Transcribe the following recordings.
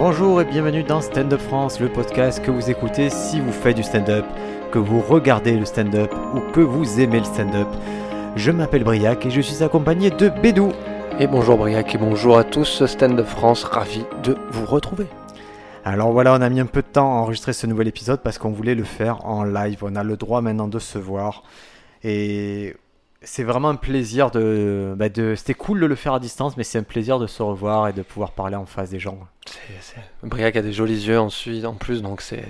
Bonjour et bienvenue dans Stand Up France, le podcast que vous écoutez si vous faites du stand-up, que vous regardez le stand-up ou que vous aimez le stand-up. Je m'appelle Briac et je suis accompagné de Bédou. Et bonjour Briac et bonjour à tous, Stand Up France, ravi de vous retrouver. Alors voilà, on a mis un peu de temps à enregistrer ce nouvel épisode parce qu'on voulait le faire en live. On a le droit maintenant de se voir. Et c'est vraiment un plaisir de. bah, de C'était cool de le faire à distance, mais c'est un plaisir de se revoir et de pouvoir parler en face des gens. C'est- Briac a des jolis yeux ensuite, en plus, donc c'est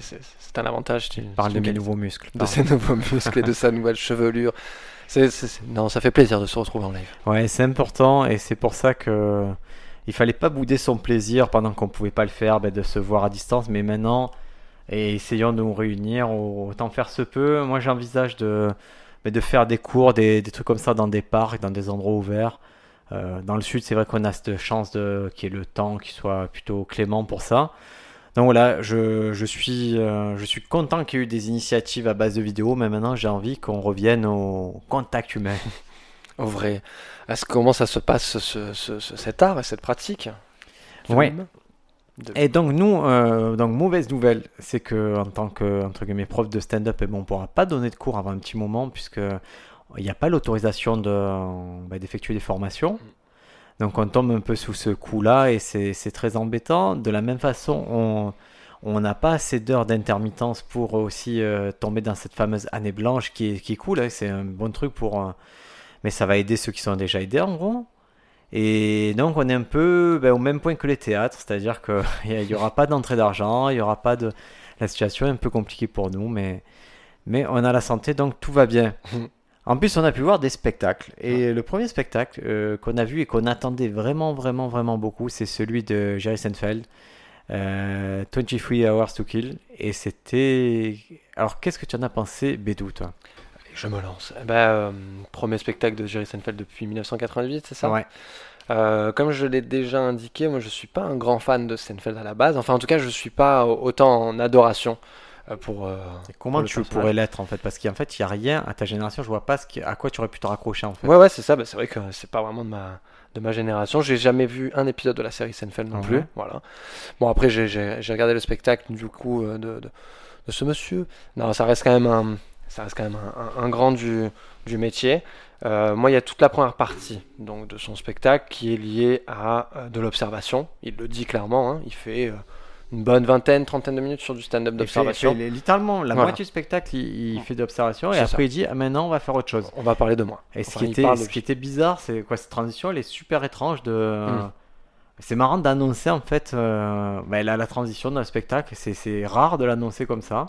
un avantage. Tu, Parle de mes nouveaux muscles. de ses nouveaux muscles et de sa nouvelle chevelure. Non, ça fait plaisir de se retrouver en live. Ouais, c'est important et c'est pour ça que il fallait pas bouder son plaisir pendant qu'on pouvait pas le faire, ben, de se voir à distance. Mais maintenant, et essayons de nous réunir, autant faire ce peu. Moi, j'envisage de, ben, de faire des cours, des, des trucs comme ça dans des parcs, dans des endroits ouverts. Euh, dans le sud, c'est vrai qu'on a cette chance de qu'il y ait le temps qui soit plutôt clément pour ça. Donc voilà, je, je suis, euh, je suis content qu'il y ait eu des initiatives à base de vidéos, mais maintenant j'ai envie qu'on revienne au contact humain. Au vrai, est-ce comment ça se passe ce, ce- ce- cet art et cette pratique? Ouais. Et donc nous, euh, donc mauvaise nouvelle, c'est que en tant que entre guillemets prof de stand-up, eh ben, on pourra pas donner de cours avant un petit moment puisque il n'y a pas l'autorisation bah, d'effectuer des formations. Donc on tombe un peu sous ce coup-là et c'est très embêtant. De la même façon, on n'a pas assez d'heures d'intermittence pour aussi euh, tomber dans cette fameuse année blanche qui est, qui est cool. hein. C'est un bon truc pour, euh, mais ça va aider ceux qui sont déjà aidés en gros. Et donc on est un peu ben, au même point que les théâtres, c'est-à-dire qu'il n'y aura pas d'entrée d'argent, il n'y aura pas de... La situation est un peu compliquée pour nous, mais, mais on a la santé, donc tout va bien. En plus, on a pu voir des spectacles. Et le premier spectacle euh, qu'on a vu et qu'on attendait vraiment, vraiment, vraiment beaucoup, c'est celui de Jerry Seinfeld, euh, 23 Hours to Kill. Et c'était... Alors, qu'est-ce que tu en as pensé, Bédou, toi? Je me lance. Ben, euh, premier spectacle de Jerry Seinfeld depuis 1998, c'est ça? Ouais. Euh, comme je l'ai déjà indiqué, moi je suis pas un grand fan de Seinfeld à la base. Enfin, en tout cas, je suis pas autant en adoration euh, pour. euh, Et comment pour tu pourrais l'être, en fait? Parce qu'en fait, il n'y a rien à ta génération, je vois pas ce qui- à quoi tu aurais pu te raccrocher, en fait. Ouais, ouais, c'est ça. Bah, c'est vrai que c'est pas vraiment de ma de ma génération. J'ai jamais vu un épisode de la série Seinfeld non plus. Voilà. Bon, après, j'ai regardé le spectacle du coup de, de, de ce monsieur. Non, ça reste quand même un ça reste quand même un, un- un grand du du métier. Euh, moi, il y a toute la première partie donc de son spectacle qui est liée à euh, de l'observation. Il le dit clairement. hein. il fait euh, une bonne vingtaine, trentaine de minutes sur du stand-up d'observation. littéralement la Voilà. moitié du spectacle, il, il fait d'observation et après ça. il dit ah, maintenant on va faire autre chose. On va parler de moi. Et ce, qui était, parle de ce qui était bizarre, c'est quoi cette transition, elle est super étrange de. Mm. C'est marrant d'annoncer en fait euh, bah, la, la transition d'un spectacle. C'est, rare de l'annoncer comme ça.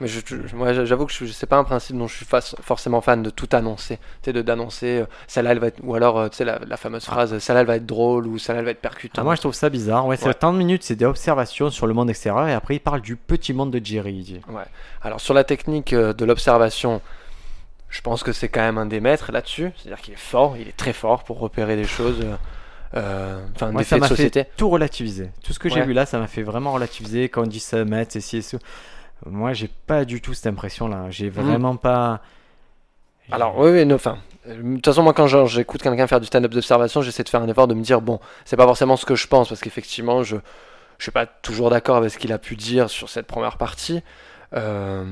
Mais je, je- moi, j'avoue que je, c'est pas un principe dont je suis face- forcément fan de tout annoncer. Tu sais, d'annoncer euh, celle-là elle va être ou alors euh, tu sais la, la fameuse phrase euh, celle-là elle va être drôle ou celle-là elle va être percutante. Ah, moi je trouve ça bizarre. Ouais, c'est Ouais. tant de minutes, c'est des observations sur le monde extérieur et après il parle du petit monde de Jerry. il dit. Alors sur la technique euh, de l'observation, je pense que c'est quand même un des maîtres là-dessus. C'est-à-dire qu'il est fort, il est très fort pour repérer des choses, enfin des ça faits de m'a société. fait tout relativiser. Tout ce que j'ai vu là, ça m'a fait vraiment relativiser. Quand on dit ça, mettre, c'est ci et ça. Moi, j'ai pas du tout cette impression-là. J'ai vraiment pas. Alors oui, oui, non, enfin, euh, de toute façon moi quand j'écoute quelqu'un faire du stand-up d'observation, j'essaie de faire un effort de me dire bon, c'est pas forcément ce que je pense parce qu'effectivement je je suis pas toujours d'accord avec ce qu'il a pu dire sur cette première partie. Euh,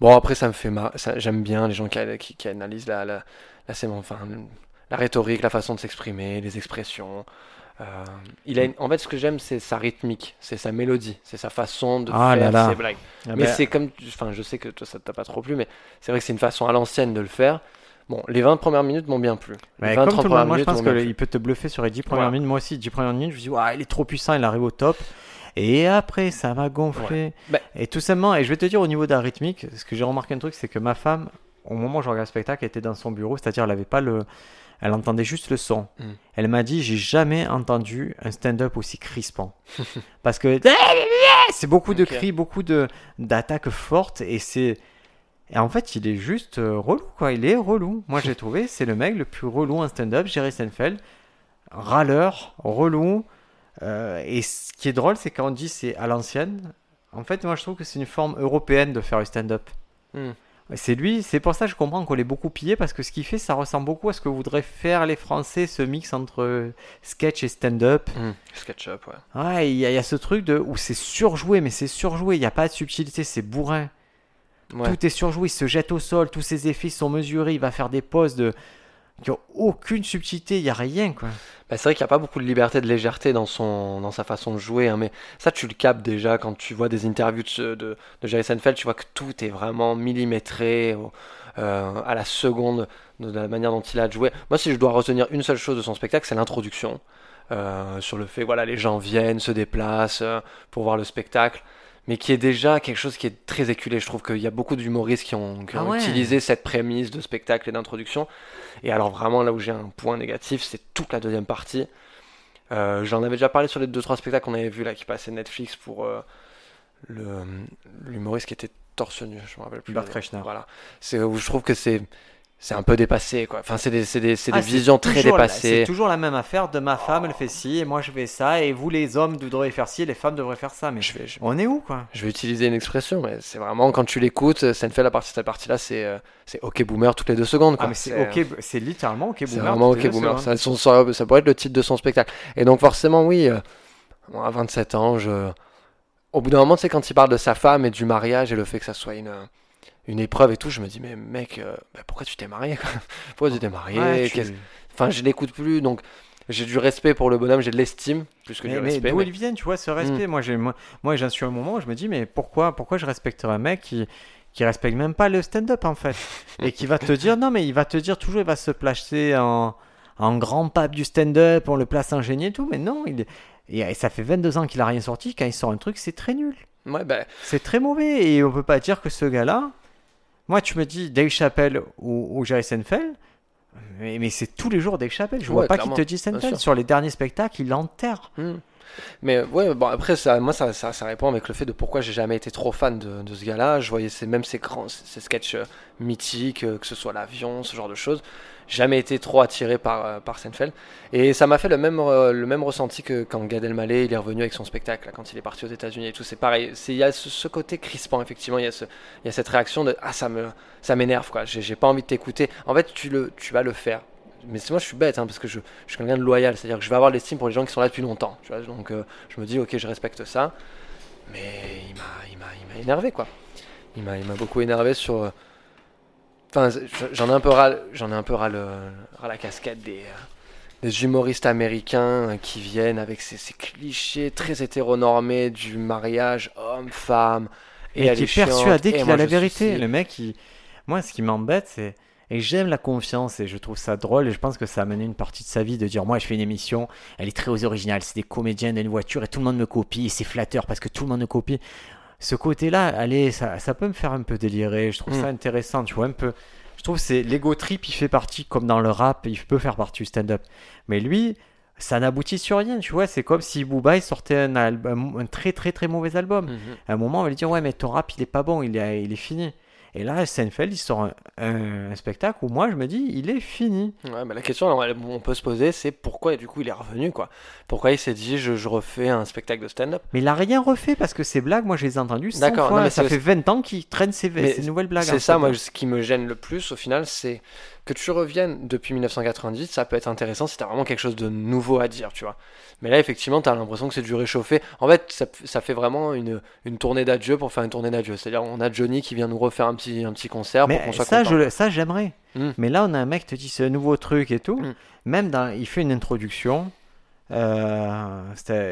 bon après ça me fait ça- j'aime bien les gens qui, qui, qui analysent la la la, enfin, la rhétorique, la façon de s'exprimer, les expressions. Euh, il a une- En fait, ce que j'aime, c'est sa rythmique, c'est sa mélodie, c'est sa façon de Ah faire là. ses blagues. Ah Mais ben, c'est comme, enfin, je sais que toi ça t'a pas trop plu, mais c'est vrai que c'est une façon à l'ancienne de le faire. Bon, les 20 premières minutes m'ont bien plu. Les Ouais, 20 comme 30 tout le monde, premières moi je pense qu'il peut te bluffer sur les 10 premières minutes. Moi aussi, 10 premières minutes, je me dis, Ouah, il est trop puissant, il arrive au top. Et après, ça va gonfler. Bah- Et tout simplement, et je vais te dire au niveau de la rythmique, ce que j'ai remarqué un truc, c'est que ma femme, au moment où je regarde le spectacle, elle était dans son bureau, c'est-à-dire elle avait pas le. Elle entendait juste le son. Mm. Elle m'a dit, j'ai jamais entendu un stand-up aussi crispant. Parce que c'est beaucoup de cris, beaucoup de d'attaques fortes, et c'est. Et en fait, il est juste euh, relou, quoi. Il est relou. Moi, j'ai trouvé, c'est le mec le plus relou en stand-up, Jerry Seinfeld. Râleur, relou. Euh, et ce qui est drôle, c'est quand on dit c'est à l'ancienne. En fait, moi, je trouve que c'est une forme européenne de faire du stand-up. Hmm. C'est lui, c'est pour ça que je comprends qu'on l'ait beaucoup pillé parce que ce qu'il fait, ça ressemble beaucoup à ce que voudraient faire les Français, ce mix entre sketch et stand-up. Mmh. Sketch-up, ouais. Ouais, il y, a- il y a ce truc de où c'est surjoué, mais c'est surjoué, il n'y a pas de subtilité, c'est bourrin. Ouais. Tout est surjoué, il se jette au sol, tous ses effets sont mesurés, il va faire des poses de... qui ont aucune subtilité, il n'y a rien quoi. Bah, c'est vrai qu'il n'y a pas beaucoup de liberté, de légèreté dans, son, sa façon de jouer, hein, mais ça tu le captes déjà quand tu vois des interviews de, de, de Jerry Seinfeld, tu vois que tout est vraiment millimétré euh, à la seconde de la manière dont il a jouer. Moi si je dois retenir une seule chose de son spectacle, c'est l'introduction. Euh, sur le fait, voilà, les gens viennent, se déplacent euh, pour voir le spectacle, mais qui est déjà quelque chose qui est très éculé. Je trouve qu'il y a beaucoup d'humoristes qui ont, qui Ah ouais. utilisé cette prémisse de spectacle et d'introduction. Et alors vraiment là où j'ai un point négatif, c'est toute la deuxième partie. Euh, J'en avais déjà parlé sur les 2-3 spectacles qu'on avait vus là qui passaient Netflix pour euh, l'humoriste qui était torse nu, je me rappelle plus. Nom. Kreischer. Voilà. C'est où je trouve que c'est c'est un peu dépassé quoi. Enfin c'est des, c'est des, c'est Ah, des visions très la- dépassées. C'est toujours la même affaire de ma femme, elle fait ci, et moi je fais ça, et vous les hommes devriez faire ci, et les femmes devraient faire ça. Mais Je vais, je, on est où quoi? je vais utiliser une expression, mais c'est vraiment quand tu l'écoutes, Seinfeld à partir de cette partie-là, c'est euh, c'est OK Boomer toutes les deux secondes. Quoi. Ah, mais c'est ok, c'est littéralement ok C'est boomer. vraiment toutes OK Boomer. Ça, son- ça, ça pourrait être le titre de son spectacle. Et donc forcément, oui, euh, bon, à 27 ans, je... au bout d'un moment, tu sais, quand il parle de sa femme et du mariage et le fait que ça soit une, une épreuve et tout, je me dis, mais mec, euh, bah, pourquoi tu t'es marié quoi? Pourquoi tu t'es marié? Ouais, tu- Qu'est-ce- Enfin, je l'écoute plus, donc j'ai du respect pour le bonhomme, j'ai de l'estime, plus que Mais, du mais respect. d'où mais- ils viennent, tu vois, ce respect? Moi, j'ai, moi, moi j'en suis à un moment où je me dis, mais pourquoi, pourquoi je respecterais un mec qui, qui respecte même pas le stand-up, en fait? Et qui va te dire, non, mais il va te dire toujours, il va se placer en, en grand pape du stand-up, on le place en génie et tout, mais non, il, et, ça fait 22 ans qu'il a rien sorti, quand il sort un truc, c'est très nul. Ouais, bah, C'est très mauvais, et on peut pas dire que ce gars-là, moi, tu me dis Dave Chappelle ou, ou Jerry Seinfeld, mais, mais c'est tous les jours Dave Chappelle. Je vois Ouais, pas qu'il te dit Seinfeld. Sur les derniers spectacles, il l'enterre. Hmm. Mais ouais, bon après ça, moi ça, ça, ça répond avec le fait de pourquoi j'ai jamais été trop fan de, de ce gars-là. Je voyais ces, même ces grands, ces sketchs euh, mythiques, euh, que ce soit l'avion, ce genre de choses. Jamais été trop attiré par euh, par Seinfeld. Et ça m'a fait le même euh, le même ressenti que quand Gad Elmaleh il est revenu avec son spectacle, quand il est parti aux États-Unis et tout. C'est pareil. Il y a ce, côté crispant effectivement. Il y a ce y a cette réaction de ah ça me ça m'énerve quoi. J'ai pas envie de t'écouter. En fait tu le tu vas le faire. Mais moi je suis bête hein, parce que je, je suis quelqu'un de loyal, c'est-à-dire que je vais avoir l'estime pour les gens qui sont là depuis longtemps. Donc euh, je me dis ok je respecte ça, mais il m'a énervé quoi. Il m'a beaucoup énervé sur. Enfin je- j'en ai un peu ras j'en ai un peu ras, le, ras la casquette des euh, des humoristes américains euh, qui viennent avec ces, ces clichés très hétéronormés du mariage homme-femme Et, elle qui est persuadé et qu'il a la vérité. Le mec, il... moi, ce qui m'embête, c'est. Et j'aime la confiance et je trouve ça drôle et je pense que ça a amené une partie de sa vie de dire moi je fais une émission, elle est très originale, c'est des comédiens dans une voiture et tout le monde me copie et c'est flatteur parce que tout le monde me copie. Ce côté-là, allez, ça, ça peut me faire un peu délirer, je trouve Mm. ça intéressant, tu vois, un peu. Je trouve que c'est l'ego trip, il fait partie comme dans le rap, il peut faire partie du stand-up. Mais lui, ça n'aboutit sur rien, tu vois, c'est comme si Booba il sortait un, album, un très très très mauvais album Mhm. à un moment, on va lui dire Ouais, mais ton rap, il est pas bon, il est, il est fini. Et là, Seinfeld, il sort un, un- un spectacle où moi, je me dis Il est fini. Ouais, mais la question on peut se poser, c'est pourquoi du coup il est revenu quoi Pourquoi il s'est dit je, je refais un spectacle de stand-up? Mais il a rien refait parce que ces blagues, moi, je les ai entendues 100 D'accord, fois. non, mais ça fait 20 ans qu'il traîne ces nouvelles blagues. C'est ça, fait. moi, ce qui me gêne le plus au final, c'est que tu reviennes depuis 1990, ça peut être intéressant si t'as vraiment quelque chose de nouveau à dire, tu vois. Mais là, effectivement, t'as l'impression que c'est du réchauffé. En fait, ça, ça fait vraiment une, une tournée d'adieu pour faire une tournée d'adieu. C'est-à-dire, on a Johnny qui vient nous refaire un petit, un petit concert pour qu'on Mais soit ça, content. je, le- ça, j'aimerais. Mm. Mais là, on a un mec qui te dit c'est un nouveau truc et tout. Mm. Même dans, il fait une introduction. euh,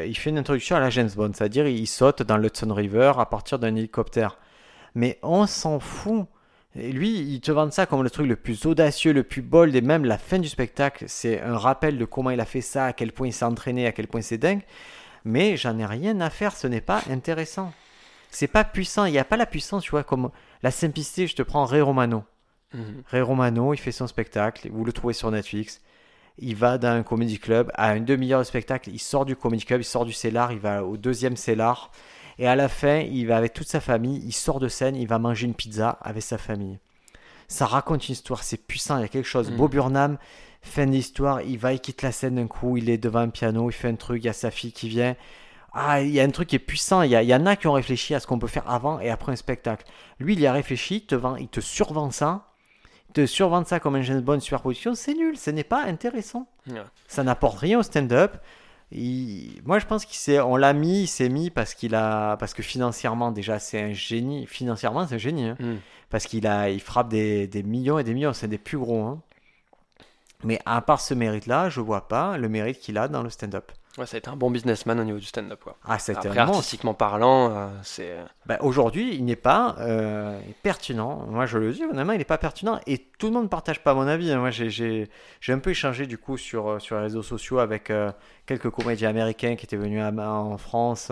il fait une introduction à la James Bond, c'est-à-dire il saute dans l'Hudson River à partir d'un hélicoptère. Mais on s'en fout. Et lui, il te vend ça comme le truc le plus audacieux, le plus bold, et même la fin du spectacle, c'est un rappel de comment il a fait ça, à quel point il s'est entraîné, à quel point c'est dingue. Mais j'en ai rien à faire, ce n'est pas intéressant. C'est pas puissant, il n'y a pas la puissance, tu vois, comme la simplicité, je te prends Ray Romano. Mhm. Ray Romano, il fait son spectacle, vous le trouvez sur Netflix. Il va dans un comedy club, à une demi-heure de spectacle, il sort du comedy club, il sort du cellar, il va au deuxième cellar. Et à la fin, il va avec toute sa famille, il sort de scène, il va manger une pizza avec sa famille. Ça raconte une histoire, c'est puissant, il y a quelque chose. Mhm. Bob Burnham, fin de l'histoire, il va, il quitte la scène d'un coup, il est devant un piano, il fait un truc, il y a sa fille qui vient. ah, il y a un truc qui est puissant. Il y, y en a qui ont réfléchi à ce qu'on peut faire avant et après un spectacle. Lui, il y a réfléchi, il te, vend, il te survend ça. Il te survend ça comme un James Bond superposition. C'est nul, ce n'est pas intéressant. Ça n'apporte rien au stand-up. Moi, je pense qu'on l'a mis, il s'est mis parce qu'il a, parce que financièrement déjà, c'est un génie. Financièrement, c'est un génie, hein. hmm. parce qu'il a, il frappe des, des, millions et des millions. C'est des plus gros. Hein. Mais à part ce mérite-là, je vois pas le mérite qu'il a dans le stand-up. Ouais, ça a été un bon businessman au niveau du stand-up. Quoi. Ah, c'était Après, artistiquement parlant, euh, c'est. Euh, bah, Aujourd'hui, il n'est pas euh, pertinent. Moi, je le dis, honnêtement, il n'est pas pertinent. Et tout le monde ne partage pas mon avis. Hein. Moi, j'ai un peu échangé du coup sur, sur les réseaux sociaux avec quelques comédiens américains qui étaient venus en France.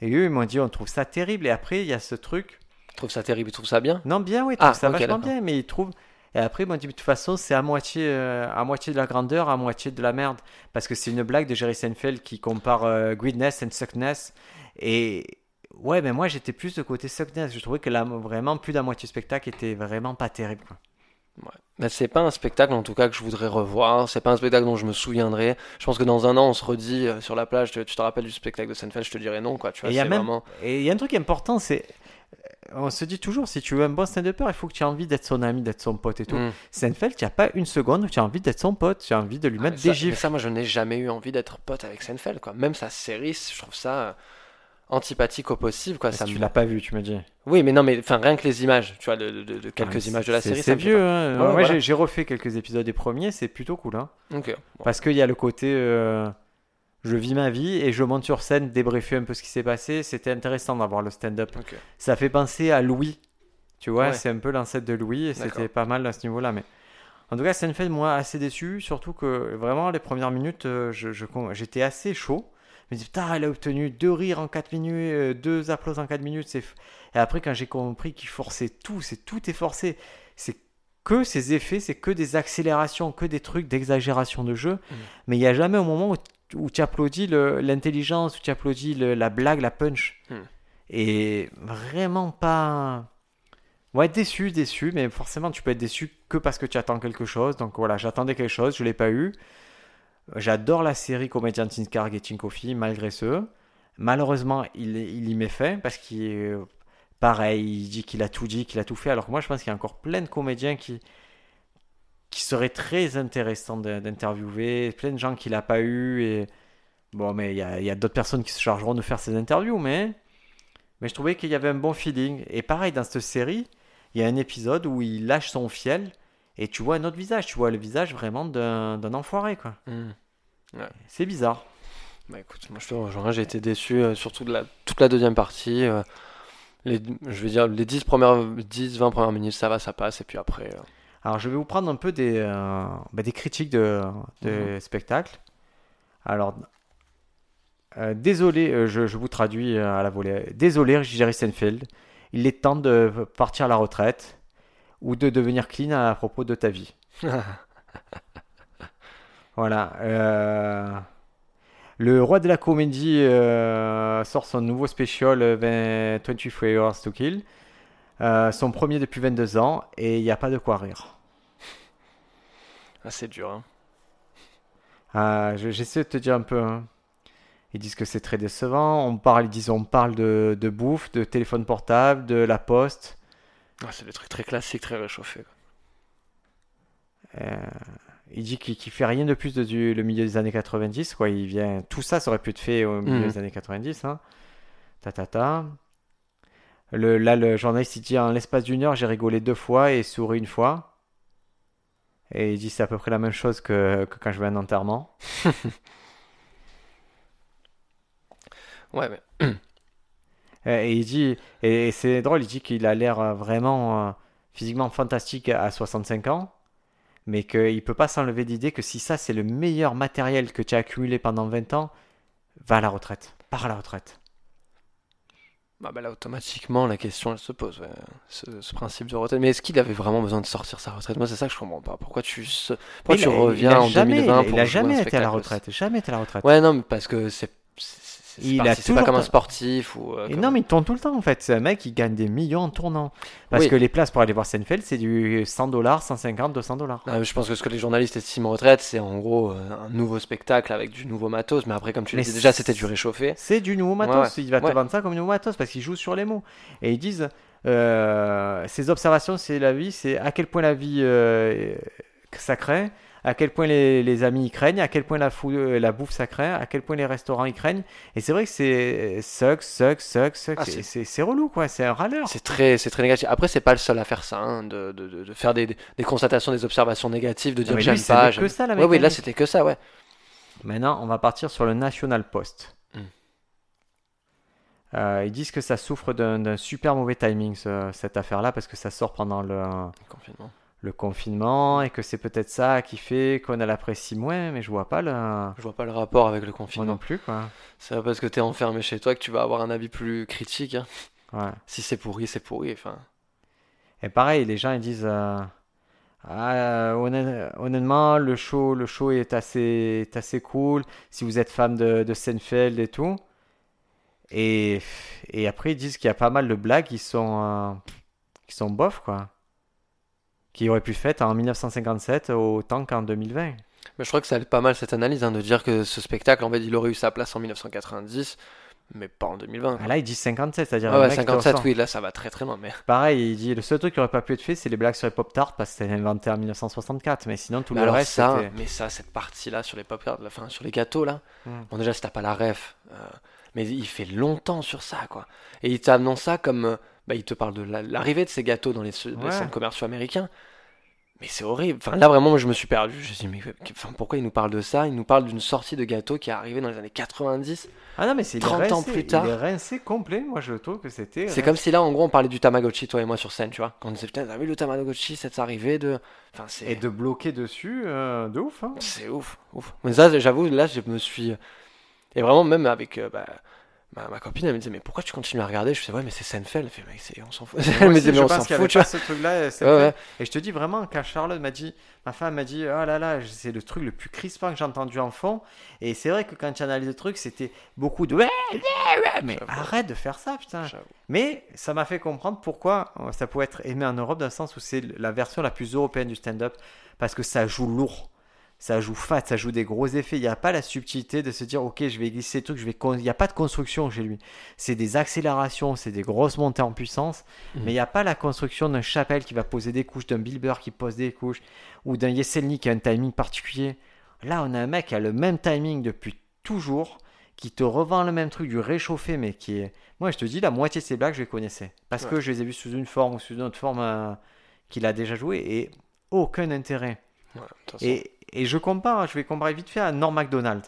Et eux, ils m'ont dit, on trouve ça terrible. Et après, il y a ce truc. Ils trouvent ça terrible, ils trouvent ça bien? Non, bien, oui, ils trouvent ah, ça vachement bien. Mais ils trouvent. Et après, moi, de toute façon, c'est à moitié, euh, à moitié de la grandeur, à moitié de la merde. Parce que c'est une blague de Jerry Seinfeld qui compare euh, Greedness and Suckness. Et ouais, mais moi, j'étais plus de côté Suckness. Je trouvais que là, vraiment, plus d'un moitié spectacle était vraiment pas terrible. Quoi. Ouais. Mais c'est pas un spectacle en tout cas que je voudrais revoir. C'est pas un spectacle dont je me souviendrai. Je pense que dans un an, on se redit euh, sur la plage. Tu, te rappelles du spectacle de Seinfeld Je te dirais non, quoi. Tu vois, et il y a un truc important, c'est on se dit toujours, si tu veux un bon stand-upper, il faut que tu aies envie d'être son ami, d'être son pote et tout. Mm. Seinfeld, tu n'as pas une seconde où tu as envie d'être son pote, tu as envie de lui ah, mettre des gifs. ça, moi, je n'ai jamais eu envie d'être pote avec Seinfeld, quoi. Même sa série, je trouve ça euh, antipathique au possible, quoi. Ça tu l'as pas vu, tu me dis. Oui, mais non, mais enfin, rien que les images, tu vois, de, quelques images de la série. C'est vieux, hein. Moi, j'ai refait quelques épisodes des premiers, c'est plutôt cool, hein. Parce qu'il y a le côté. Euh, je vis ma vie et je monte sur scène, débriefer un peu ce qui s'est passé. C'était intéressant d'avoir le stand-up. Ça fait penser à Louis. Tu vois, c'est un peu l'ancêtre de Louis et c'était pas mal à ce niveau-là. Mais en tout cas, fait moi, assez déçu. Surtout que vraiment, les premières minutes, euh, j'étais je, assez chaud. Je me dis, putain, elle a obtenu deux rires en 4 minutes, euh, deux applaudissements en 4 minutes. Et après, quand j'ai compris qu'il forçait tout, c'est tout est forcé. C'est que ces effets, c'est que des accélérations, que des trucs d'exagération de jeu. Mmh. Mais il n'y a jamais un moment où où tu applaudis l'intelligence, où tu applaudis la blague, la punch. Hmm. Et vraiment pas. Ouais, déçu, déçu, mais forcément, tu peux être déçu que parce que tu attends quelque chose. Donc voilà, j'attendais quelque chose, je l'ai pas eu. J'adore la série Comedian Tinscar et Coffee, malgré ce. Malheureusement, il, il y met fait parce qu'il pareil, il dit qu'il a tout dit, qu'il a tout fait. Alors que moi, je pense qu'il y a encore plein de comédiens qui, qui serait très intéressant d'interviewer, plein de gens qu'il n'a pas eu. Et... Bon, mais il y a, a d'autres personnes qui se chargeront de faire ces interviews, mais, mais je trouvais qu'il y avait un bon feeling. Et pareil, dans cette série, il y a un épisode où il lâche son fiel et tu vois un autre visage. Tu vois le visage vraiment d'un enfoiré, quoi. Mmh. C'est bizarre. Bah écoute, moi je te rejoins, j'ai été déçu, euh, surtout de la, toute la deuxième partie. Euh, les, je veux dire, les 10 premières, 10, 20 premières minutes, ça va, ça passe, et puis après. Euh, alors, je vais vous prendre un peu des, euh, bah, des critiques de, de mhm. spectacle. Alors, euh, désolé, euh, je, je, vous traduis à la volée. Désolé, Jerry Seinfeld, il est temps de partir à la retraite ou de devenir clean à propos de ta vie. voilà. le roi de la comédie sort son nouveau special 23 Hours to Kill. Euh, son premier depuis 22 ans et il n'y a pas de quoi rire. Ah, c'est dur. Hein. Ah, j'essaie de te dire un peu. Hein. Ils disent que c'est très décevant. On parle, ils disent, on parle de, de bouffe, de téléphone portable, de la poste. Ah, c'est des trucs très classiques, très réchauffés. Euh, il dit qu'il ne fait rien de plus du le milieu des années 90. Quoi. Il vient, tout ça, ça aurait pu être fait au milieu mmh. des années 90. Hein. Ta, ta, ta. Le, là, le journaliste, il dit en l'espace d'une heure, j'ai rigolé deux fois et souri une fois. Et il dit c'est à peu près la même chose que, quand je vais à un enterrement. ouais, mais. et il dit, et, c'est drôle, il dit qu'il a l'air vraiment euh, physiquement fantastique à 65 ans, mais qu'il ne peut pas s'enlever d'idée que si ça c'est le meilleur matériel que tu as accumulé pendant 20 ans, va à la retraite, pars à la retraite. Bah, bah, là, automatiquement, la question elle se pose, ce, principe de retraite. Mais est-ce qu'il avait vraiment besoin de sortir sa retraite? Moi, c'est ça que je comprends pas. Pourquoi tu, pourquoi tu reviens en 2020 Il, a jamais été à la retraite. Jamais été à la retraite. Ouais, non, mais parce que c'est Il a c'est pas comme un sportif ou. euh, Et comme- non, mais il tourne tout le temps en fait. C'est un mec qui gagne des millions en tournant. Parce Oui. que les places pour aller voir Seinfeld, c'est du 100 dollars, 150, 200 dollars. Ah, je pense que ce que les journalistes estiment en retraite, c'est en gros euh, un nouveau spectacle avec du nouveau matos. Mais après, comme tu l'as dit, déjà c'était du réchauffé. C'est du nouveau matos. Ouais, Il va te ouais. vendre ça comme nouveau matos parce qu'ils jouent sur les mots. Et ils disent euh, ces observations, c'est la vie, c'est à quel point la vie euh, ça crée, à quel point les, les amis y craignent, à quel point la, fou- euh, la bouffe ça crée, à quel point les restaurants y craignent. Et c'est vrai que c'est suck, suck, suck, suck. Ah, c'est- relou quoi, c'est un râleur. C'est très, très négatif. Après, c'est pas le seul à faire ça, hein, de, de, de- de faire des, constatations, des observations négatives, de dire j'aime pas. que ça, la Ouais, oui, là c'était que ça, ouais. Maintenant, on va partir sur le National Post. Hmm. Euh, ils disent que ça souffre d'un d'un super mauvais timing, ce- cette affaire-là, parce que ça sort pendant le, Le confinement. Le confinement et que c'est peut-être ça qui fait qu'on l'apprécie moins, mais je vois pas le. Je vois pas le rapport avec le Moi confinement. non plus, quoi. C'est pas parce que t'es enfermé chez toi que tu vas avoir un avis plus critique. hein. Ouais. Si c'est pourri, c'est pourri. Enfin, Et pareil, les gens ils disent euh, Ah, euh, honnêt- honnêtement, le show, le show est assez, est assez cool. Si vous êtes fan de, de Seinfeld et tout. Et, et après, ils disent qu'il y a pas mal de blagues qui sont, euh, qui sont bof, quoi. Qui auraient pu être faites en 1957 autant qu'en 2020. mais je crois que ça aide pas mal cette analyse hein, de dire que ce spectacle, en fait, il aurait eu sa place en 1990, mais pas en 2020. Ah, là, ils disent 57, c'est-à-dire. Ah ouais, mec qui 57, ressort. oui, là ça va très très loin. Mais Pareil, il dit le seul truc qui aurait pas pu être fait, c'est les blagues sur les pop tarts parce que c'était inventé en 1964. Mais sinon, tout Mais le alors reste, ça, mais ça, cette partie-là sur les pop tarts, enfin sur les gâteaux là. Hmm. Bon déjà si t'as pas la ref, euh, mais il fait longtemps sur ça quoi. Et il t'annonce ça comme, euh, bah il te parle de la- l'arrivée de ces gâteaux dans les, les Ouais. centres commerciaux américains. Mais c'est horrible. Enfin là vraiment moi je me suis perdu. Je me suis dit mais enfin, pourquoi il nous parle de ça? Il nous parle d'une sortie de gâteau qui est arrivée dans les années 90. Ah non, mais c'est il est 30 ans rincé, plus tard. Il est rincé complet. Moi, je trouve que c'était. C'est comme si là en gros on parlait du Tamagotchi toi et moi sur scène, tu vois. Quand on disait putain t'as vu le Tamagotchi cette arrivée de, enfin. Et de bloquer dessus, euh, de ouf. Hein. C'est ouf, ouf. Mais ça, j'avoue, là, je me suis. Et vraiment, même avec euh, bah, ma, ma copine, elle me disait, mais pourquoi tu continues à regarder? Je faisais, ouais, mais c'est Seinfeld. Elle fait, mais on s'en fout. Elle me disait, mais on s'en fout, tu vois. ce Ouais, fait. ouais. Et je te dis vraiment, quand Charlotte m'a dit, ma femme m'a dit, oh là là, c'est le truc le plus crispant que j'ai entendu en fond. Et c'est vrai que quand tu analyses le truc, c'était beaucoup de ouais, mais arrête de faire ça, putain. Mais ça m'a fait comprendre pourquoi euh, ça pouvait être aimé en Europe, dans le sens où c'est la version la plus européenne du stand-up, parce que ça joue lourd. Ça joue fat, ça joue des gros effets. Il n'y a pas la subtilité de se dire, ok, je vais glisser des trucs, je vais. Il n'y a pas de construction chez lui. C'est des accélérations, c'est des grosses montées en puissance, Mhm. mais il n'y a pas la construction d'un Chapelle qui va poser des couches, d'un Bill Burr qui pose des couches, ou d'un Yeselnik qui a un timing particulier. Là, on a un mec qui a le même timing depuis toujours, qui te revend le même truc, du réchauffé, mais qui est. Moi, je te dis, la moitié de ces blagues, je les connaissais. Parce que je les ai vues sous une forme ou sous une autre forme euh, qu'il a déjà joué, et aucun intérêt. Ouais. Et, et je compare, je vais comparer vite fait à Norm MacDonald.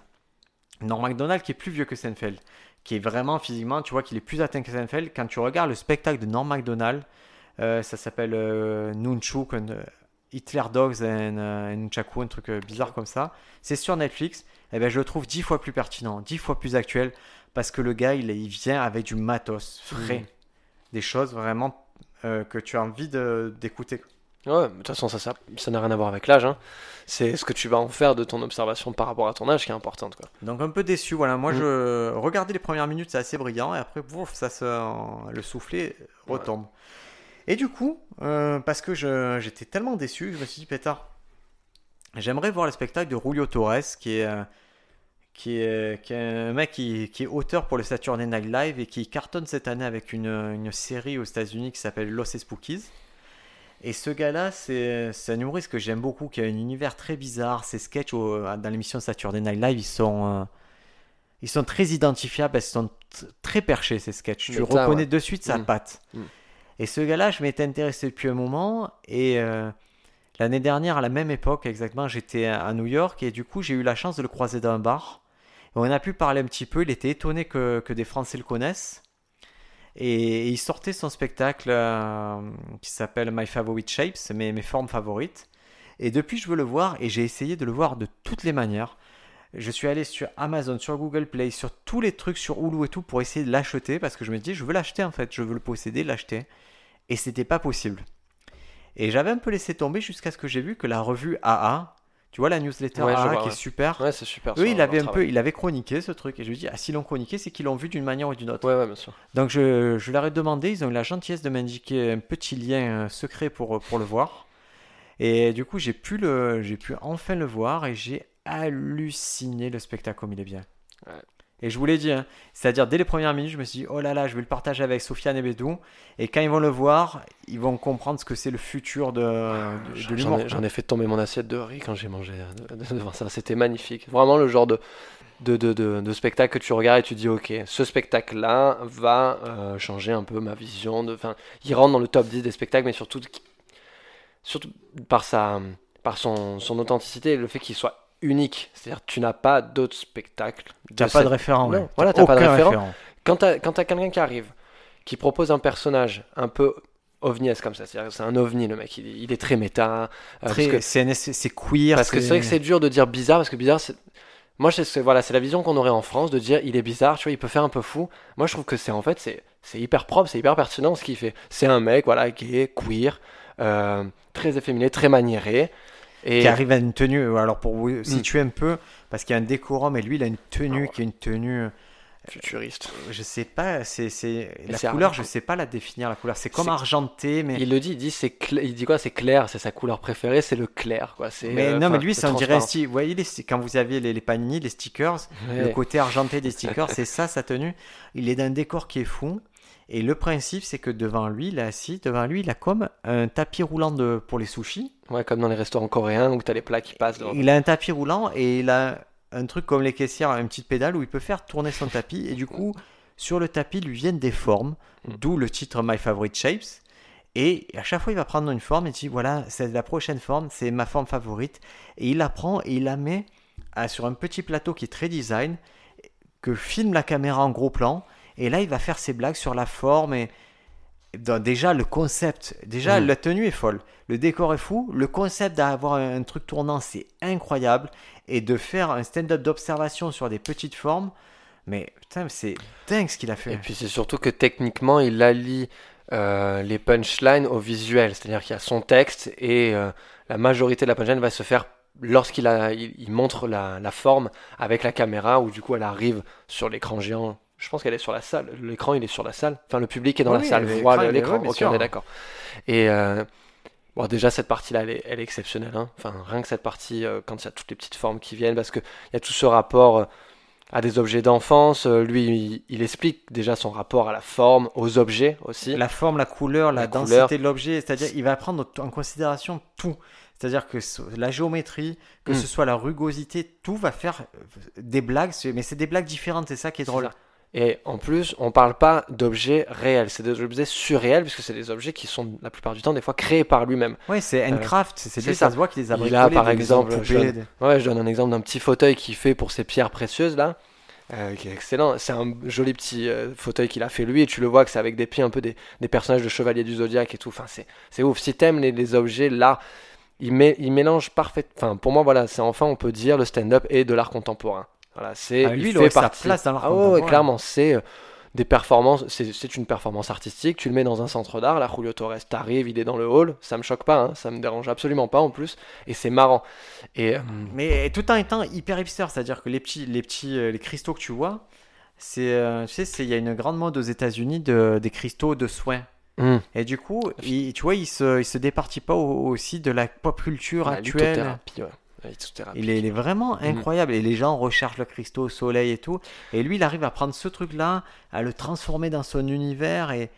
Norm MacDonald qui est plus vieux que Seinfeld, qui est vraiment physiquement, tu vois qu'il est plus atteint que Seinfeld. Quand tu regardes le spectacle de Norm MacDonald, euh, ça s'appelle euh, Nunchuk, euh, Hitler Dogs and, euh, Nunchaku, un truc euh, bizarre comme ça. C'est sur Netflix. Et ben, je le trouve dix fois plus pertinent, dix fois plus actuel, parce que le gars, il, vient avec du matos frais, Mhm. des choses vraiment que tu as envie de- d'écouter. Ouais, de toute façon, ça ça ça n'a rien à voir avec l'âge. Hein. C'est ce que tu vas en faire de ton observation par rapport à ton âge qui est importante. Quoi. Donc un peu déçu, voilà. Moi, Mm. je regardais les premières minutes, c'est assez brillant, et après, bouf, ça se... le soufflet retombe. Et du coup, euh, parce que je- j'étais tellement déçu, je me suis dit, pétard, j'aimerais voir le spectacle de Julio Torres, qui est, euh, qui est, qui est un mec qui, qui est auteur pour le Saturday Night Live et qui cartonne cette année avec une, une série aux États-Unis qui s'appelle Los Spookies. Et ce gars-là, c'est un humoriste que j'aime beaucoup, qui a un univers très bizarre. Ses sketchs au- dans l'émission Saturday Night Live, ils sont, euh, ils sont très identifiables, parce qu'ils sont très perchés, ces sketchs. Tu ça, reconnais ouais. de suite sa Mm. patte. Mm. Et ce gars-là, je m'étais intéressé depuis un moment. Et euh, l'année dernière, à la même époque exactement, j'étais à à New York. Et du coup, j'ai eu la chance de le croiser dans un bar. Et on a pu parler un petit peu. Il était étonné que, que des Français le connaissent. Et il sortait son spectacle euh, qui s'appelle My Favorite Shapes, mes, mes formes favorites. Et depuis, je veux le voir et j'ai essayé de le voir de toutes les manières. Je suis allé sur Amazon, sur Google Play, sur tous les trucs, sur Hulu et tout pour essayer de l'acheter parce que je me dis, je veux l'acheter en fait, je veux le posséder, l'acheter. Et c'était pas possible. Et j'avais un peu laissé tomber jusqu'à ce que j'ai vu que la revue AA, Tu vois la newsletter Ouais, je AA vois, qui ouais. est super. Ouais, c'est super. Ça, il avait un travail. peu, il avait chroniqué ce truc. Et je lui dis, ah, s'ils l'ont chroniqué, c'est qu'ils l'ont vu d'une manière ou d'une autre. Ouais, ouais, bien sûr. Donc je, je leur ai demandé, ils ont eu la gentillesse de m'indiquer un petit lien euh, secret pour, pour le voir. Et du coup, j'ai pu, le, j'ai pu enfin le voir et j'ai halluciné le spectacle comme il est bien. Ouais. Et je vous l'ai dit, hein, c'est-à-dire dès les premières minutes, je me suis dit, oh là là, je vais le partager avec Sofiane et Bédou. Et quand ils vont le voir, ils vont comprendre ce que c'est le futur de, de, l'humour. ai, j'en ai fait tomber mon assiette de riz quand j'ai mangé de- devant ça. C'était magnifique. Vraiment le genre de, de, de, de- de spectacle que tu regardes et tu dis ok, ce spectacle-là va euh, changer un peu ma vision. De, enfin, il rentre dans le top 10 des spectacles, mais surtout, surtout par, sa, par son, son authenticité et le fait qu'il soit unique. C'est-à-dire tu n'as pas d'autres spectacles. T'as de pas cette- de référent. Non, ouais. voilà, t'as pas de référent. Quand t'as quand t'as quelqu'un qui arrive, qui propose un personnage un peu ovniesque comme ça, c'est un ovni le mec, il, est- il est très méta. euh, Très- c'est queer. parce que c'est vrai que c'est dur de dire bizarre, parce que bizarre, c'est. Moi, c'est voilà, c'est la vision qu'on aurait en France de dire il est bizarre, tu vois, il peut faire un peu fou. Moi, je trouve que c'est en fait, c'est c'est hyper propre, c'est hyper pertinent ce qu'il fait. C'est un mec, voilà, qui est queer, euh, très efféminé, très maniéré. Et qui arrive à une tenue. Alors pour vous situer un peu, parce qu'il y a un décorum et lui il a une tenue Ah qui est une tenue. futuriste. Je sais pas, c'est la couleur, je sais pas la définir la couleur. C'est comme argenté, mais Il le dit, il dit c'est cla- il dit quoi? C'est clair, c'est sa couleur préférée, c'est le clair, quoi. C'est mais euh, non, mais lui c'est on dirait style. Vous voyez les, quand vous aviez les, les panini, les stickers, le côté argenté des stickers, c'est ça sa tenue. Il est d'un décor qui est fou. Et le principe, c'est que devant lui, il est assis, devant lui, il a comme un tapis roulant de, pour les sushis. Ouais, comme dans les restaurants coréens où t'as les plats qui passent. Il a un tapis roulant et il a un truc comme les caissières, une petite pédale où il peut faire tourner son tapis. Et du coup, sur le tapis lui viennent des formes, Mm. d'où le titre My Favorite Shapes. Et à chaque fois, il va prendre une forme et il dit voilà, c'est la prochaine forme, c'est ma forme favorite. Et il la prend et il la met à- sur un petit plateau qui est très design, que filme la caméra en gros plan. Et là, il va faire ses blagues sur la forme et. dans- Déjà, le concept, déjà, Mm. la tenue est folle. Le décor est fou. Le concept d'avoir un, truc tournant, c'est incroyable. Et de faire un stand-up d'observation sur des petites formes, mais putain, c'est dingue ce qu'il a fait. Et puis c'est surtout que techniquement, il allie euh, les punchlines au visuel. C'est-à-dire qu'il y a son texte et euh, la majorité de la punchline va se faire lorsqu'il a, il, il montre la, la forme avec la caméra, où du coup elle arrive sur l'écran géant. Je pense qu'elle est sur la salle. L'écran, il est sur la salle. Enfin, le public est dans Oui, la salle, voit l'écran. ok, on est d'accord. Et euh, bon, déjà, cette partie-là, elle est, elle est exceptionnelle. hein. Enfin, rien que cette partie, euh, quand il y a toutes les petites formes qui viennent, parce qu'il y a tout ce rapport. euh, à des objets d'enfance. Lui, il, il explique déjà son rapport à la forme, aux objets aussi. La forme, la couleur, la, La densité couleur. de l'objet, c'est-à-dire il va prendre en considération tout. C'est-à-dire que la géométrie, que Mm. ce soit la rugosité, tout va faire des blagues, mais c'est des blagues différentes, c'est ça qui est drôle. Et en plus, on parle pas d'objets réels, c'est des objets surréels, puisque c'est des objets qui sont la plupart du temps des fois créés par lui-même. Oui, c'est handcraft, c'est c'est lui, ça. ça se voit qu'il les a Il a, bricolés, par des maisons exemple, je donne- des- Ouais, je donne un exemple d'un petit fauteuil qu'il fait pour ses pierres précieuses là, euh, qui est excellent. C'est un joli petit euh, fauteuil qu'il a fait lui, et tu le vois que c'est avec des pieds un peu des, des personnages de chevaliers du zodiaque et tout. Enfin, c'est c'est ouf. Si t'aimes les, les objets, là, il, met, il mélange parfait. Enfin, pour moi, voilà, c'est enfin, on peut dire, le stand-up et de l'art contemporain. Voilà, c'est Ah, lui, il il fait sa place dans Ah ouais, ouais, contemporain. clairement, c'est euh, des performances. C'est une performance artistique. Tu le mets dans un centre d'art. Là, Julio Torres t'arrive, il est dans le hall. Ça me choque pas, hein, ça me dérange absolument pas en plus. Et c'est marrant. Et euh, Mais tout en étant hyper hipster, c'est-à-dire que les petits, les petits, euh, les cristaux que tu vois, c'est, euh, tu sais, il y a une grande mode aux États-Unis de, des cristaux de soins. hum, Et du coup, il, tu vois, il se, il se départit pas au- aussi de la pop culture la actuelle. ouais. Il est, il est vraiment Mm. incroyable. Et les gens recherchent le cristaux au soleil et tout. Et lui, il arrive à prendre ce truc-là, à le transformer dans son univers. Et,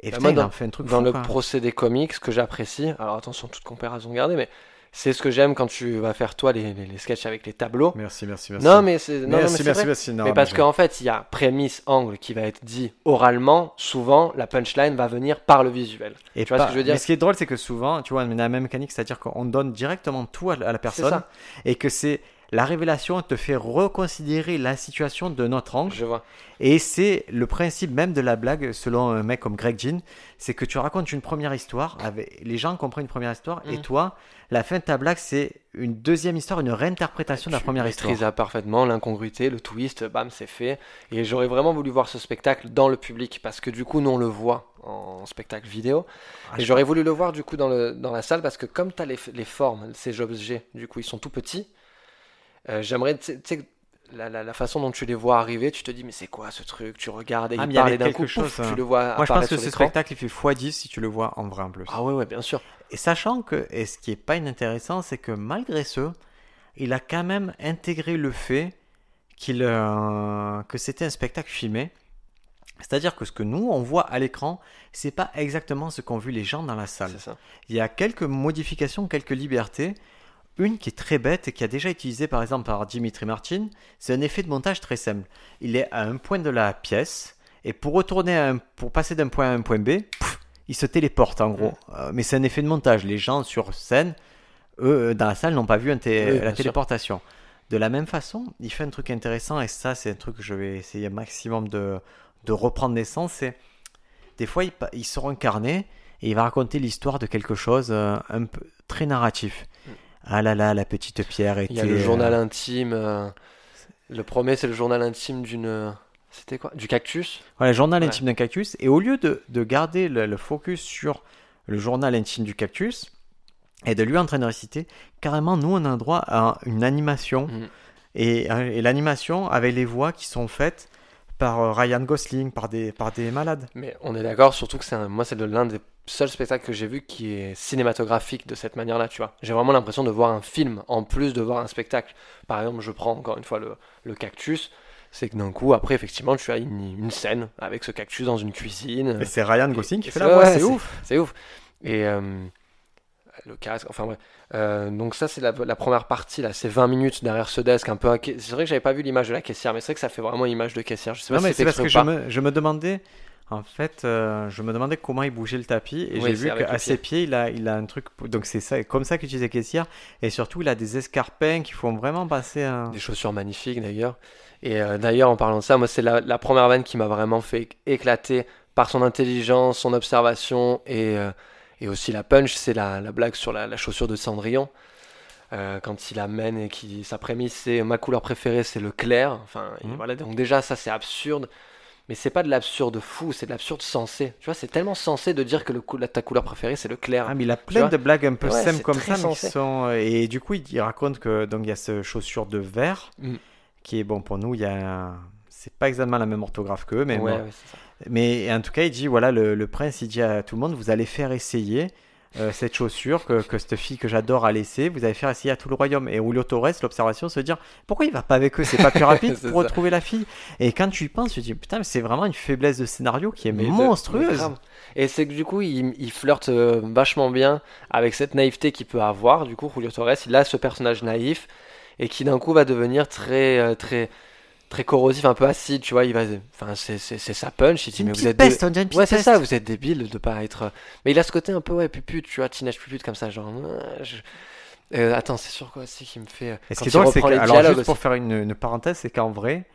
et Bah, putain, moi, il dans- en fait un truc Dans fou, le quoi. procédé comique, ce que j'apprécie, alors attention, toute comparaison gardée, mais c'est ce que j'aime quand tu vas faire toi les, les, les sketchs avec les tableaux. Merci, merci, merci. Non, mais c'est non, non, mais merci, c'est merci, merci. Non, mais parce qu'en fait, il y a prémisse, angle qui va être dit oralement. Souvent, la punchline va venir par le visuel. Et tu vois ce que je veux dire Mais ce qui est drôle, c'est que souvent, tu vois, on a la même mécanique, c'est-à-dire qu'on donne directement tout à la personne et que c'est la révélation te fait reconsidérer la situation de notre angle. Je vois. Et c'est le principe même de la blague, selon un mec comme Greg Jean, c'est que tu racontes une première histoire, avec... les gens comprennent une première histoire, et Mhm. toi, la fin de ta blague, c'est une deuxième histoire, une réinterprétation de la Tu première histoire. maîtrises parfaitement l'incongruité, le twist, bam, c'est fait. Et j'aurais vraiment voulu voir ce spectacle dans le public parce que du coup, nous on le voit en spectacle vidéo. Ah, et j'aurais voulu le voir du coup dans, le, dans la salle parce que comme tu as les, les formes, ces objets, du coup, ils sont tout petits. Euh, J'aimerais, tu sais- la, la, la façon dont tu les vois arriver, tu te dis, mais c'est quoi ce truc? Tu regardes et Ah, il parle et d'un quelque coup, chose, pouf, hein. tu le vois Moi, je pense que ce spectacle, il fait x10 si tu le vois en vrai en plus. Ah ouais, ouais, bien sûr. Et sachant que, et ce qui est pas inintéressant, c'est que malgré ce, il a quand même intégré le fait qu'il, euh, que c'était un spectacle filmé. C'est-à-dire que ce que nous, on voit à l'écran, c'est pas exactement ce qu'ont vu les gens dans la salle. Il y a quelques modifications, quelques libertés. Une qui est très bête et qui a déjà été utilisée par exemple par Dimitri Martin, c'est un effet de montage très simple. Il est à un point de la pièce et pour retourner à un- pour passer d'un point à un point B, pff, il se téléporte en gros. Euh, mais c'est un effet de montage. Les gens sur scène, eux, euh, dans la salle, n'ont pas vu un té- Oui, bien la sûr. téléportation. De la même façon, il fait un truc intéressant et ça, c'est un truc que je vais essayer un maximum de, de reprendre naissance. C'est des fois, il, il sort un carnet et il va raconter l'histoire de quelque chose euh, un peu très narratif. Mm. Ah là là, la petite pierre était. Il y a le journal euh, intime. euh, le premier, c'est le journal intime d'une. C'était quoi? Du cactus? Voilà, le journal Ouais. intime d'un cactus. Et au lieu de, de garder le, le focus sur le journal intime du cactus et de lui en train de réciter, carrément, nous, on a droit à une animation. Mhm. Et, euh, et l'animation avec les voix qui sont faites par euh, Ryan Gosling, par des, par des malades. Mais on est d'accord, surtout que c'est un- moi, c'est l'un des seuls spectacles que j'ai vu qui est cinématographique de cette manière-là, tu vois. J'ai vraiment l'impression de voir un film en plus de voir un spectacle. Par exemple, je prends encore une fois le, le cactus. C'est que d'un coup, après, effectivement, tu as une, une scène avec ce cactus dans une cuisine. Et c'est Ryan Gosling qui fait la voix, ouais, c'est ouf. C'est ouf. Et euh, le casque, enfin ouais. Euh, donc ça c'est la, la première partie là, c'est 20 minutes derrière ce desk un peu. C'est vrai que j'avais pas vu l'image de la caissière, mais c'est vrai que ça fait vraiment image de caissière. Je sais pas Non, mais c'est parce que je me, je me demandais, en fait, euh, je me demandais comment il bougeait le tapis et Oui, j'ai vu qu'à ses pieds, il a, il a un truc. Donc c'est ça, comme ça qu'il disait caissière. Et surtout, il a des escarpins qui font vraiment passer un. Des chaussures magnifiques d'ailleurs. Et euh, d'ailleurs, en parlant de ça, moi c'est la, la première vanne qui m'a vraiment fait éclater par son intelligence, son observation et, euh, et aussi la punch, c'est la, la blague sur la, la chaussure de Cendrillon. Euh, quand il amène et qui sa prémisse c'est ma couleur préférée c'est le clair enfin et voilà donc déjà ça c'est absurde mais c'est pas de l'absurde fou c'est de l'absurde sensé tu vois c'est tellement sensé de dire que le cou- la- ta couleur préférée c'est le clair Ah, mais il a plein de blagues un peu Ouais, c'est comme ça, sont. Et du coup, il, raconte que donc il y a ce chaussure de verre Mm. qui est bon pour nous. Il y a. C'est pas exactement la même orthographe qu'eux, mais ouais, bon. ouais, c'est ça. Mais en tout cas, il dit voilà, le, le prince, il dit à tout le monde vous allez faire essayer euh, cette chaussure que, que cette fille que j'adore a laissée, vous allez faire essayer à tout le royaume. Et Julio Torres, l'observation, se dire pourquoi il va pas avec eux? C'est pas plus rapide pour ça. retrouver la fille Et quand tu y penses, tu te dis putain, mais c'est vraiment une faiblesse de scénario qui est Mais monstrueuse. Et c'est que du coup, il, il flirte euh, vachement bien avec cette naïveté qu'il peut avoir. Du coup, Julio Torres, il a ce personnage naïf et qui d'un coup va devenir très, euh, très, très corrosif, un peu acide. Tu vois, il va, enfin, c'est, c'est, c'est sa punch. Il dit, une mais vous êtes, dé- peste, une petite ouais, c'est peste. ça, vous êtes débile de pas être. Mais il a ce côté un peu ouais pupute, tu vois, teenage pupute comme ça, genre. euh, je- Euh, attends, c'est sûr quoi aussi qui me fait. Et ce quand qui est drôle, c'est que, alors dialogues juste pour aussi. faire une, une parenthèse, c'est qu'en vrai,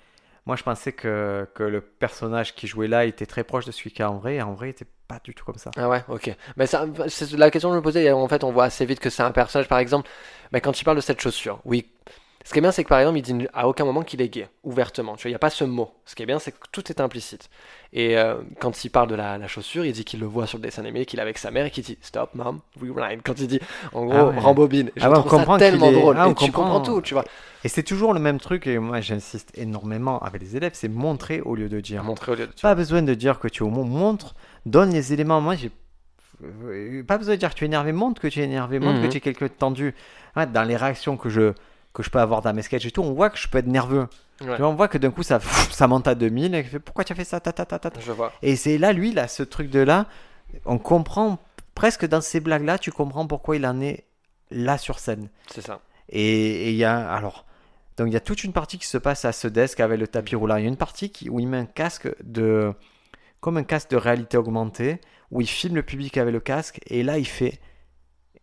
moi je pensais que, que le personnage qui jouait là était très proche de celui qui est en vrai, et en vrai, il était pas du tout comme ça. Ah ouais, ok. Mais ça, c'est la question que je me posais, en fait, on voit assez vite que c'est un personnage, par exemple, mais quand il parle de cette chaussure, oui. Ce qui est bien, c'est que par exemple, il dit à aucun moment qu'il est gay, ouvertement. Tu vois, il n'y a pas ce mot. Ce qui est bien, c'est que tout est implicite. Et euh, quand il parle de la, la chaussure, il dit qu'il le voit sur le dessin animé, qu'il est avec sa mère et qu'il dit Stop, mom, rewind. Quand il dit, en gros, Ah ouais. rembobine. Je Ah ouais, on trouve comprend ça tellement est- drôle. ah, on et tu comprend. comprends tout, tu vois. Et c'est toujours le même truc, et moi j'insiste énormément avec les élèves, c'est montrer au lieu de dire. Montrer au lieu de. tu Pas besoin de dire que tu es homo, montre, donne les éléments. Moi, j'ai euh, pas besoin de dire que tu es énervé, montre que tu es énervé, montre Mhm. que tu es quelqu'un de tendu. Dans les réactions que je, que je peux avoir dans mes sketchs et tout, on voit que je peux être nerveux. Ouais. Tu vois, on voit que d'un coup ça, ça monte à 2000 et qu'il fait pourquoi tu as fait ça ta, ta, ta, ta, ta. Je vois. Et c'est là, lui, il a ce truc de là. On comprend presque dans ces blagues là, tu comprends pourquoi il en est là sur scène. C'est ça. Et et il y a alors donc il y a toute une partie qui se passe à ce desk avec le tapis roulant. Il y a une partie qui, où il met un casque de comme un casque de réalité augmentée où il filme le public avec le casque et là il fait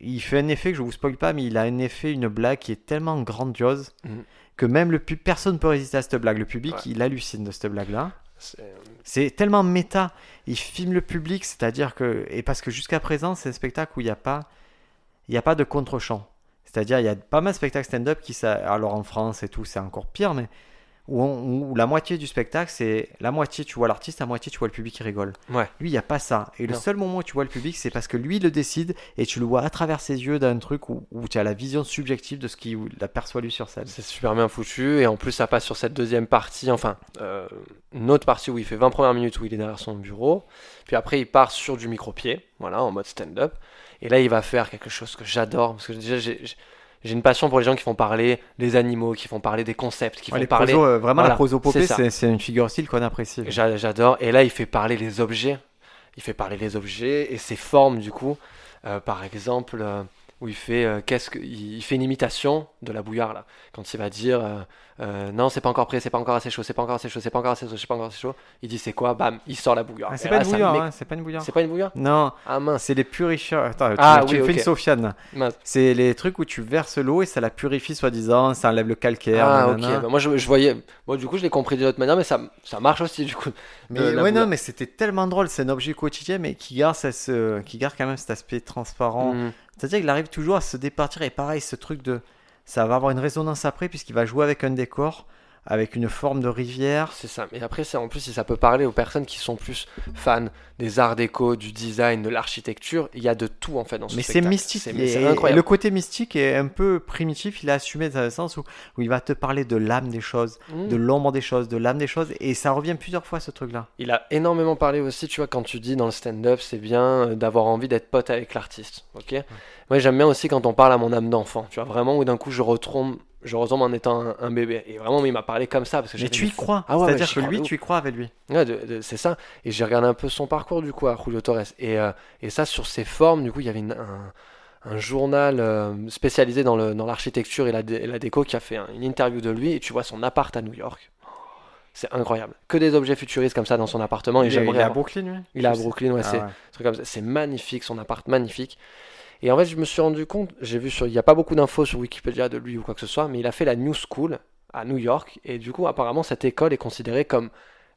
il fait un effet que je vous spoil pas, mais il a un effet, une blague qui est tellement grandiose Mhm. que même le pub, personne ne peut résister à cette blague. Le public, Ouais. il hallucine de cette blague-là. C'est- C'est tellement méta. Il filme le public, c'est-à-dire que. Et parce que jusqu'à présent, c'est un spectacle où il n'y a pas. Il n'y a pas de contre-champ. C'est-à-dire, il y a pas mal de spectacles stand-up qui. ça- Alors en France et tout, c'est encore pire, mais. Où, on- où la moitié du spectacle, c'est. La moitié, tu vois l'artiste, la moitié, tu vois le public qui rigole. Ouais. Lui, il n'y a pas ça. Et le seul moment où tu vois le public, c'est parce que lui, il le décide et tu le vois à travers ses yeux d'un truc où, où tu as la vision subjective de ce qu'il aperçoit lui sur scène. C'est super bien foutu et en plus ça passe sur cette deuxième partie, enfin euh, une autre partie où il fait 20 premières minutes où il est derrière son bureau, puis après il part sur du micro-pied, voilà, en mode stand-up, et là il va faire quelque chose que j'adore, parce que déjà j'ai j'ai une passion pour les gens qui font parler des animaux, qui font parler des concepts, qui Ouais, font les parler... prosos, euh, vraiment, Voilà, la prosopopée, c'est une figure style qu'on apprécie. J'a- J'adore. Et là, il fait parler les objets. Il fait parler les objets et ses formes, du coup. Euh, par exemple, euh, où il fait, euh, qu'est-ce que, il fait une imitation de la bouillarde, là. Quand il va dire euh, euh, non, c'est pas encore prêt, c'est pas encore assez chaud, c'est pas encore assez chaud, c'est pas encore assez chaud, c'est pas encore assez chaud. Il dit c'est quoi? Bam, il sort la bouillarde. Ah, c'est pas m'é- hein, c'est pas une bouillarde. C'est pas une bouillarde Non, Ah mince. c'est les purifieurs. Attends, tu, Ah, tu oui, fais ok. une Sofiane. C'est les trucs où tu verses l'eau et ça la purifie soi-disant, ça enlève le calcaire. Ah ok. Bah, moi je, je voyais. Moi du coup je l'ai compris d'une autre manière, mais ça, ça marche aussi du coup. Mais non, mais c'était tellement drôle. C'est un objet quotidien, mais qui garde, ça, ce, qui garde quand même cet aspect transparent. Mhm. C'est-à-dire qu'il arrive toujours à se départir. Et pareil, ce truc de. Ça va avoir une résonance après, puisqu'il va jouer avec un décor, avec une forme de rivière. C'est ça. Mais après, c'est en plus, si ça peut parler aux personnes qui sont plus fans des arts déco, du design, de l'architecture, il y a de tout en fait dans ce Mais c'est mystique. C'est et- c'est et incroyable. le côté mystique est un peu primitif. Il est assumé dans le sens où, où il va te parler de l'âme des choses, Mm. de l'ombre des choses, de l'âme des choses. Et ça revient plusieurs fois, ce truc-là. Il a énormément parlé aussi, tu vois, quand tu dis dans le stand-up, c'est bien euh, d'avoir envie d'être pote avec l'artiste. Ok? Moi, j'aime bien aussi quand on parle à mon âme d'enfant. Tu vois, vraiment, où d'un coup, je retombe, je retombe en étant un, un bébé. Et vraiment, il m'a parlé comme ça. Parce que Mais tu y crois. Ah ouais, C'est-à-dire que lui, tu y crois avec lui. Ouais, de- de- c'est ça. Et j'ai regardé un peu son parcours du coup à Julio Torres. Et, euh, et ça, sur ses formes, du coup, il y avait une- un, un journal euh, spécialisé dans le- dans l'architecture et la, dé- et la déco qui a fait un- une interview de lui. Et tu vois son appart à New York. C'est incroyable. Que des objets futuristes comme ça dans son appartement. Et il est, j'aimerais il est à Brooklyn, lui? Il est à. Brooklyn, ouais, Ah c'est ouais. un truc comme ça. C'est magnifique, son appart magnifique. Et en fait, je me suis rendu compte, j'ai vu sur, il n'y a pas beaucoup d'infos sur Wikipédia de lui ou quoi que ce soit, mais il a fait la New School à New York. Et du coup, apparemment, cette école est considérée comme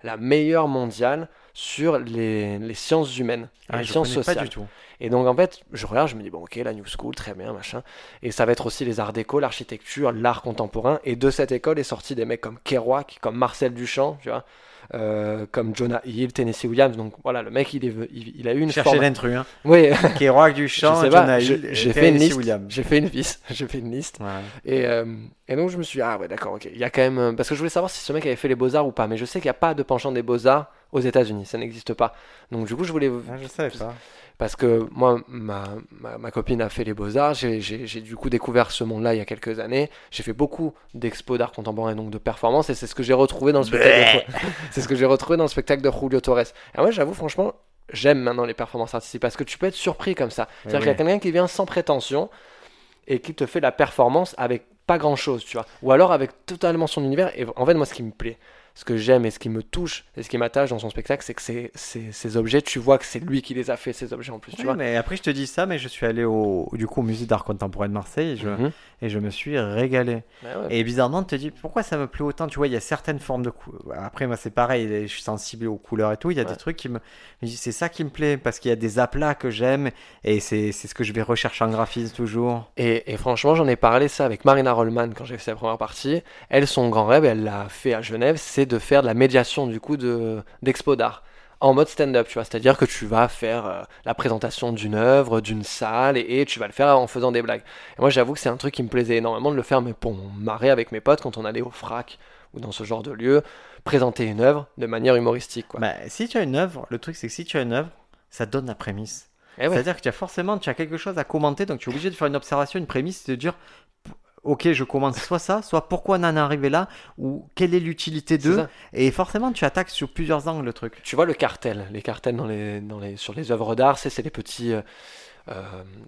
la meilleure mondiale sur les, les sciences humaines Ah, les sciences pas sociales. du tout. Et donc, en fait, je regarde, je me dis, bon, ok, la New School, très bien, machin. Et ça va être aussi les arts déco, l'architecture, l'art contemporain. Et de cette école est sorti des mecs comme Kerouac, comme Marcel Duchamp, tu vois, euh, comme Jonah Hill, Tennessee Williams. Donc voilà, le mec, il, est, il, il a eu une Chercher forme. l'intrus. Hein. Oui, Kerouac, Duchamp, Je sais pas, Jonah Hill, j'ai fait une Tennessee liste. Williams. j'ai fait une liste. J'ai fait une liste. Euh, et donc je me suis dit, ah ouais, d'accord, ok. Il y a quand même. euh, Parce que je voulais savoir si ce mec avait fait les beaux-arts ou pas. Mais je sais qu'il n'y a pas de penchant des beaux-arts aux États-Unis. Ça n'existe pas. Donc du coup, je voulais. Ah, je savais pas. Parce que moi, ma, ma, ma copine a fait les beaux-arts. J'ai du coup découvert ce monde-là il y a quelques années. J'ai fait beaucoup d'expos d'art contemporain et donc de performances. Et c'est ce que j'ai retrouvé dans le spectacle. de- C'est ce que j'ai retrouvé dans le spectacle de Julio Torres. Et moi, j'avoue, franchement, j'aime maintenant les performances artistiques parce que tu peux être surpris comme ça. C'est-à-dire qu'il y a quelqu'un qui vient sans prétention et qui te fait la performance avec pas grand-chose, tu vois. Ou alors avec totalement son univers. Et en fait, moi, ce qui me plaît, ce que j'aime et ce qui me touche et ce qui m'attache dans son spectacle, c'est que ces, ces, ces objets, tu vois que c'est lui qui les a fait, ces objets en plus, tu vois. mais après, je te dis ça, mais je suis allé au, du coup, au musée d'art contemporain de Marseille et je, Mhm. et je me suis régalé. Ouais, ouais. Et bizarrement, tu te dis pourquoi ça me plaît autant. Tu vois, il y a certaines formes de cou- Après, moi, c'est pareil, je suis sensible aux couleurs et tout. Il y a Ouais. des trucs qui me. C'est ça qui me plaît parce qu'il y a des aplats que j'aime et c'est c'est ce que je vais rechercher en graphisme toujours. Et, et franchement, j'en ai parlé ça avec Marina Rollman quand j'ai fait sa première partie. Elle, son grand rêve, elle l'a fait à Genève, c'est de faire de la médiation du coup de d'expo d'art en mode stand-up, tu vois. C'est-à-dire que tu vas faire euh, la présentation d'une œuvre, d'une salle, et, et tu vas le faire en faisant des blagues. Et moi, j'avoue que c'est un truc qui me plaisait énormément de le faire, mais pour marrer avec mes potes quand on allait au frac ou dans ce genre de lieu, présenter une œuvre de manière humoristique, quoi. Bah, si tu as une œuvre, le truc c'est que si tu as une œuvre, ça donne la prémisse. Eh ouais. C'est-à-dire que tu as forcément tu as quelque chose à commenter, donc tu es obligé de faire une observation, une prémisse, de dire ok, je commence soit ça, soit pourquoi on en est arrivé là, ou quelle est l'utilité C'est de. ça. Et forcément, tu attaques sur plusieurs angles le truc. Tu vois le cartel, les cartels dans les, dans les, sur les œuvres d'art, c'est c'est les petits, euh, euh,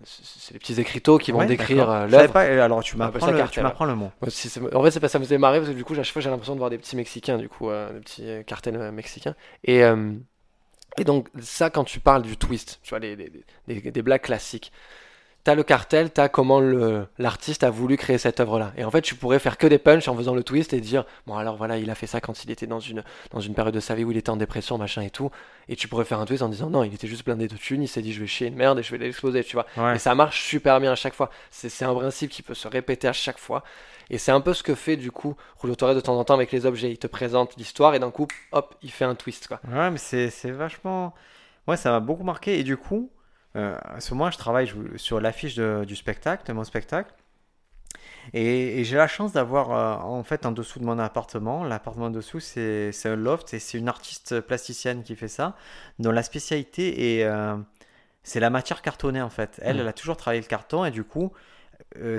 c'est les petits écriteaux qui vont Ouais, décrire euh, l'œuvre. alors tu m'apprends le, tu m'apprends le mot. Si en fait, c'est pas- ça me faisait marrer parce que du coup, à chaque fois, j'ai l'impression de voir des petits Mexicains, du coup, euh, des petits cartels mexicains. Et, euh, et donc, ça, quand tu parles du twist, tu vois, des blagues classiques, t'as le cartel, t'as comment l'artiste a voulu créer cette œuvre-là. Et en fait, tu pourrais faire que des punchs en faisant le twist et dire, bon alors voilà, il a fait ça quand il était dans une, dans une période de sa vie où il était en dépression, machin et tout. Et tu pourrais faire un twist en disant, non, il était juste blindé de thunes, il s'est dit, je vais chier une merde et je vais l'exploser, tu vois. Et ça marche super bien à chaque fois. C'est un principe qui peut se répéter à chaque fois. Et c'est un peu ce que fait du coup Julio Torres de temps en temps avec les objets. Il te présente l'histoire et d'un coup, hop, il fait un twist. Quoi. Ouais, mais c'est vachement. Ouais, ça m'a beaucoup marqué. Et du coup, euh, à ce moment, je travaille sur l'affiche du spectacle, de mon spectacle. Et, j'ai la chance d'avoir, euh, en fait, en dessous de mon appartement, l'appartement dessous, c'est un loft et c'est une artiste plasticienne qui fait ça, dont la spécialité est. Euh, c'est la matière cartonnée en fait. Elle, mmh. elle a toujours travaillé le carton et du coup,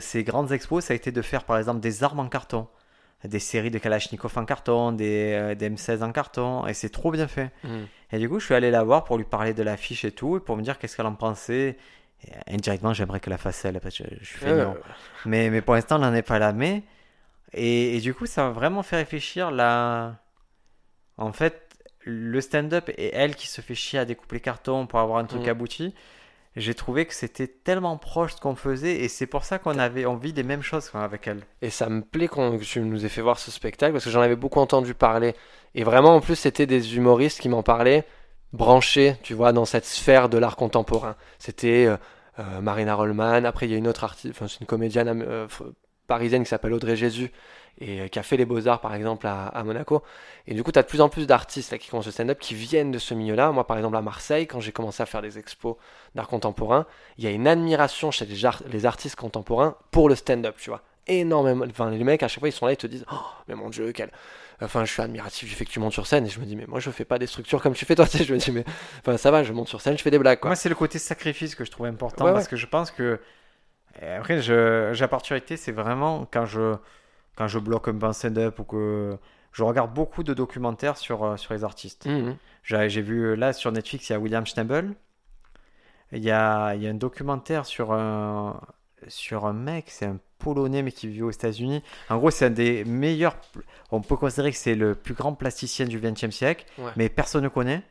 ses grandes expos, ça a été de faire par exemple des armes en carton des séries de Kalachnikov en carton, des, des M16 en carton, et c'est trop bien fait. Mmh. Et du coup, je suis allé la voir pour lui parler de l'affiche et tout, et pour me dire qu'est-ce qu'elle en pensait. indirectement, j'aimerais que la fasse elle, parce que je, suis fait mais, mais pour l'instant, on n'en est pas là. Mais, et, et, du coup, ça m'a vraiment fait réfléchir là. En fait, le stand-up et elle qui se fait chier à découper les cartons pour avoir un truc mm. abouti, j'ai trouvé que c'était tellement proche de ce qu'on faisait et c'est pour ça qu'on avait envie des mêmes choses avec elle. Et ça me plaît que tu nous aies fait voir ce spectacle parce que j'en avais beaucoup entendu parler et vraiment, en plus, c'était des humoristes qui m'en parlaient, branchés, tu vois, dans cette sphère de l'art contemporain. C'était euh, euh, Marina Rollman. Après, il y a une autre artiste, enfin, c'est une comédienne euh, parisienne qui s'appelle Audrey Jésus et qui a fait les beaux-arts, par exemple, à, Monaco. Et du coup, tu as de plus en plus d'artistes qui commencent le stand-up qui viennent de ce milieu-là. Moi, par exemple, à Marseille, quand j'ai commencé à faire des expos d'art contemporain, il y a une admiration chez les, les artistes contemporains pour le stand-up, tu vois énormément. Enfin, les mecs, à chaque fois, ils sont là, ils te disent Oh, mais mon dieu, quel. Enfin, je suis admiratif du fait que tu montes sur scène. Et je me dis, mais moi, je fais pas des structures comme tu fais toi. Je me dis, mais. Enfin, ça va, je monte sur scène, je fais des blagues. Quoi. Moi, c'est le côté sacrifice que je trouve important. parce que je pense que. Après, j'ai opportunité, c'est vraiment quand je, quand je bloque un peu stand-up ou que. Je regarde beaucoup de documentaires sur, euh, sur les artistes. Mmh j'ai vu là sur Netflix, il y a William Schnabel. Il y a, il y a un documentaire sur un, sur un mec, c'est un polonais mais qui vit aux États-Unis. En gros, c'est un des meilleurs. On peut considérer que c'est le plus grand plasticien du XXe siècle, mais personne ne connaît.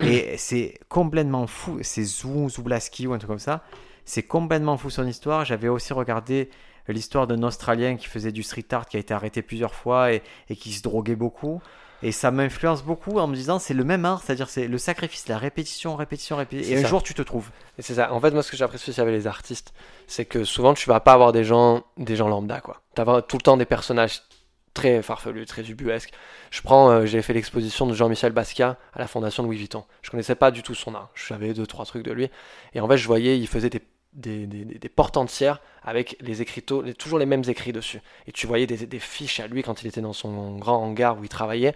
Et c'est complètement fou. C'est Zou, Zoublaski ou un truc comme ça. C'est complètement fou son histoire. J'avais aussi regardé l'histoire d'un Australien qui faisait du street art, qui a été arrêté plusieurs fois et, et qui se droguait beaucoup. Et ça m'influence beaucoup en me disant c'est le même art, c'est-à-dire c'est le sacrifice, la répétition, répétition, répétition. Et un jour tu te trouves. Et c'est ça. En fait, moi ce que j'apprécie aussi avec les artistes, c'est que souvent tu vas pas avoir des gens, des gens lambda quoi. Tu as tout le temps des personnages très farfelus, très ubuesques. Je prends, euh, j'ai fait l'exposition de Jean-Michel Basquiat à la fondation de Louis Vuitton. Je connaissais pas du tout son art. Je savais deux trois trucs de lui. Et en fait, je voyais, il faisait des des, des, portes entières avec les écriteaux, toujours les mêmes écrits dessus. Et tu voyais des, fiches à lui quand il était dans son grand hangar où il travaillait.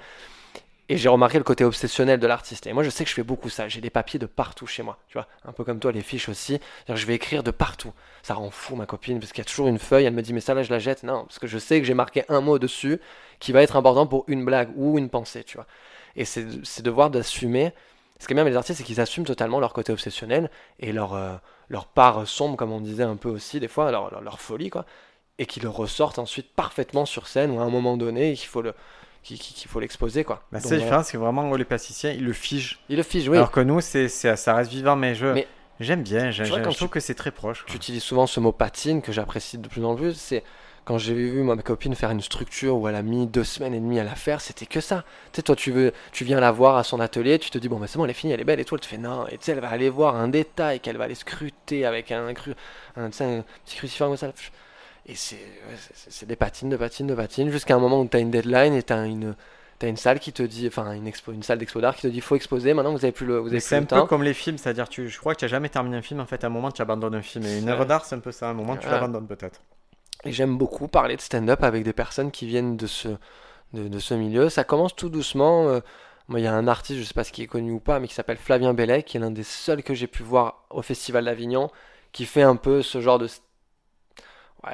Et j'ai remarqué le côté obsessionnel de l'artiste. Et moi, je sais que je fais beaucoup ça. J'ai des papiers de partout chez moi. Tu vois, un peu comme toi, les fiches aussi. Je vais écrire de partout. Ça rend fou ma copine parce qu'il y a toujours une feuille. Elle me dit, mais ça là, je la jette. Non, parce que je sais que j'ai marqué un mot dessus qui va être important pour une blague ou une pensée. Tu vois. Et c'est devoir d'assumer. Ce qui est bien avec les artistes, c'est qu'ils assument totalement leur côté obsessionnel et leur. Euh, leur part sombre, comme on disait un peu aussi des fois, leur, leur, folie, quoi, et qui le ressortent ensuite parfaitement sur scène ou à un moment donné qu'il faut le qu'il faut l'exposer quoi. Bah, c'est différent, c'est que vraiment les plasticiens ils le figent. Ils le figent, oui. Alors que nous c'est ça reste vivant, mais je j'aime bien, j'aime, je trouve que c'est très proche. Tu utilises souvent ce mot patine que j'apprécie de plus en plus, c'est quand j'ai vu ma copine faire une structure où elle a mis deux semaines et demie à la faire, c'était que ça. Tu sais, toi, tu veux, tu viens la voir à son atelier, tu te dis bon, bah c'est bon, elle est finie, elle est belle, et toi, elle te fait non, et tu sais, elle va aller voir un détail qu'elle va aller scruter avec un, cru, un, petit crucifix comme ça. Et c'est, des patines, de patines, de patines, jusqu'à un moment où tu as une deadline et tu as une T'as une salle qui te dit, enfin une, expo, une salle d'expo d'art qui te dit faut exposer. Maintenant vous avez plus le, vous avez C'est un peu comme les films, c'est-à-dire tu, je crois que tu n'as jamais terminé un film. En fait, à un moment tu abandonnes un film. Et une œuvre d'art, c'est un peu ça. À un moment tu l'abandonnes peut-être. Et j'aime beaucoup parler de stand-up avec des personnes qui viennent de ce, de, ce milieu. Ça commence tout doucement. Euh, il y a un artiste, je ne sais pas ce qui est connu ou pas, mais qui s'appelle Flavien Bellet, qui est l'un des seuls que j'ai pu voir au Festival d'Avignon, qui fait un peu ce genre de,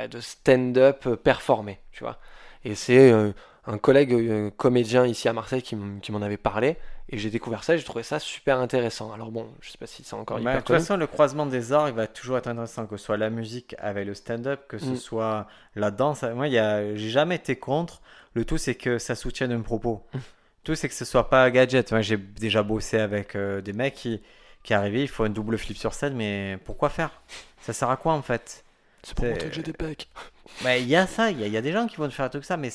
de stand-up performé, tu vois. Et c'est euh, un collègue euh, comédien ici à Marseille qui m'en avait parlé. Et j'ai découvert ça et j'ai trouvé ça super intéressant. Alors bon, je sais pas si c'est encore hyper De toute façon, le croisement des arts, il va toujours être intéressant, que ce soit la musique avec le stand-up, que ce mm. soit la danse. Moi, j'ai jamais été contre. Le tout, c'est que ça soutienne un propos. Mm. Le tout, c'est que ce soit pas gadget. Moi, j'ai déjà bossé avec euh, des mecs qui, qui arrivé, il faut un double flip sur scène, mais pourquoi faire? Ça sert à quoi en fait? C'est pour montrer que j'ai des pecs. Bah, Il y a ça, il y, a- il y a des gens qui vont te faire un truc ça, mais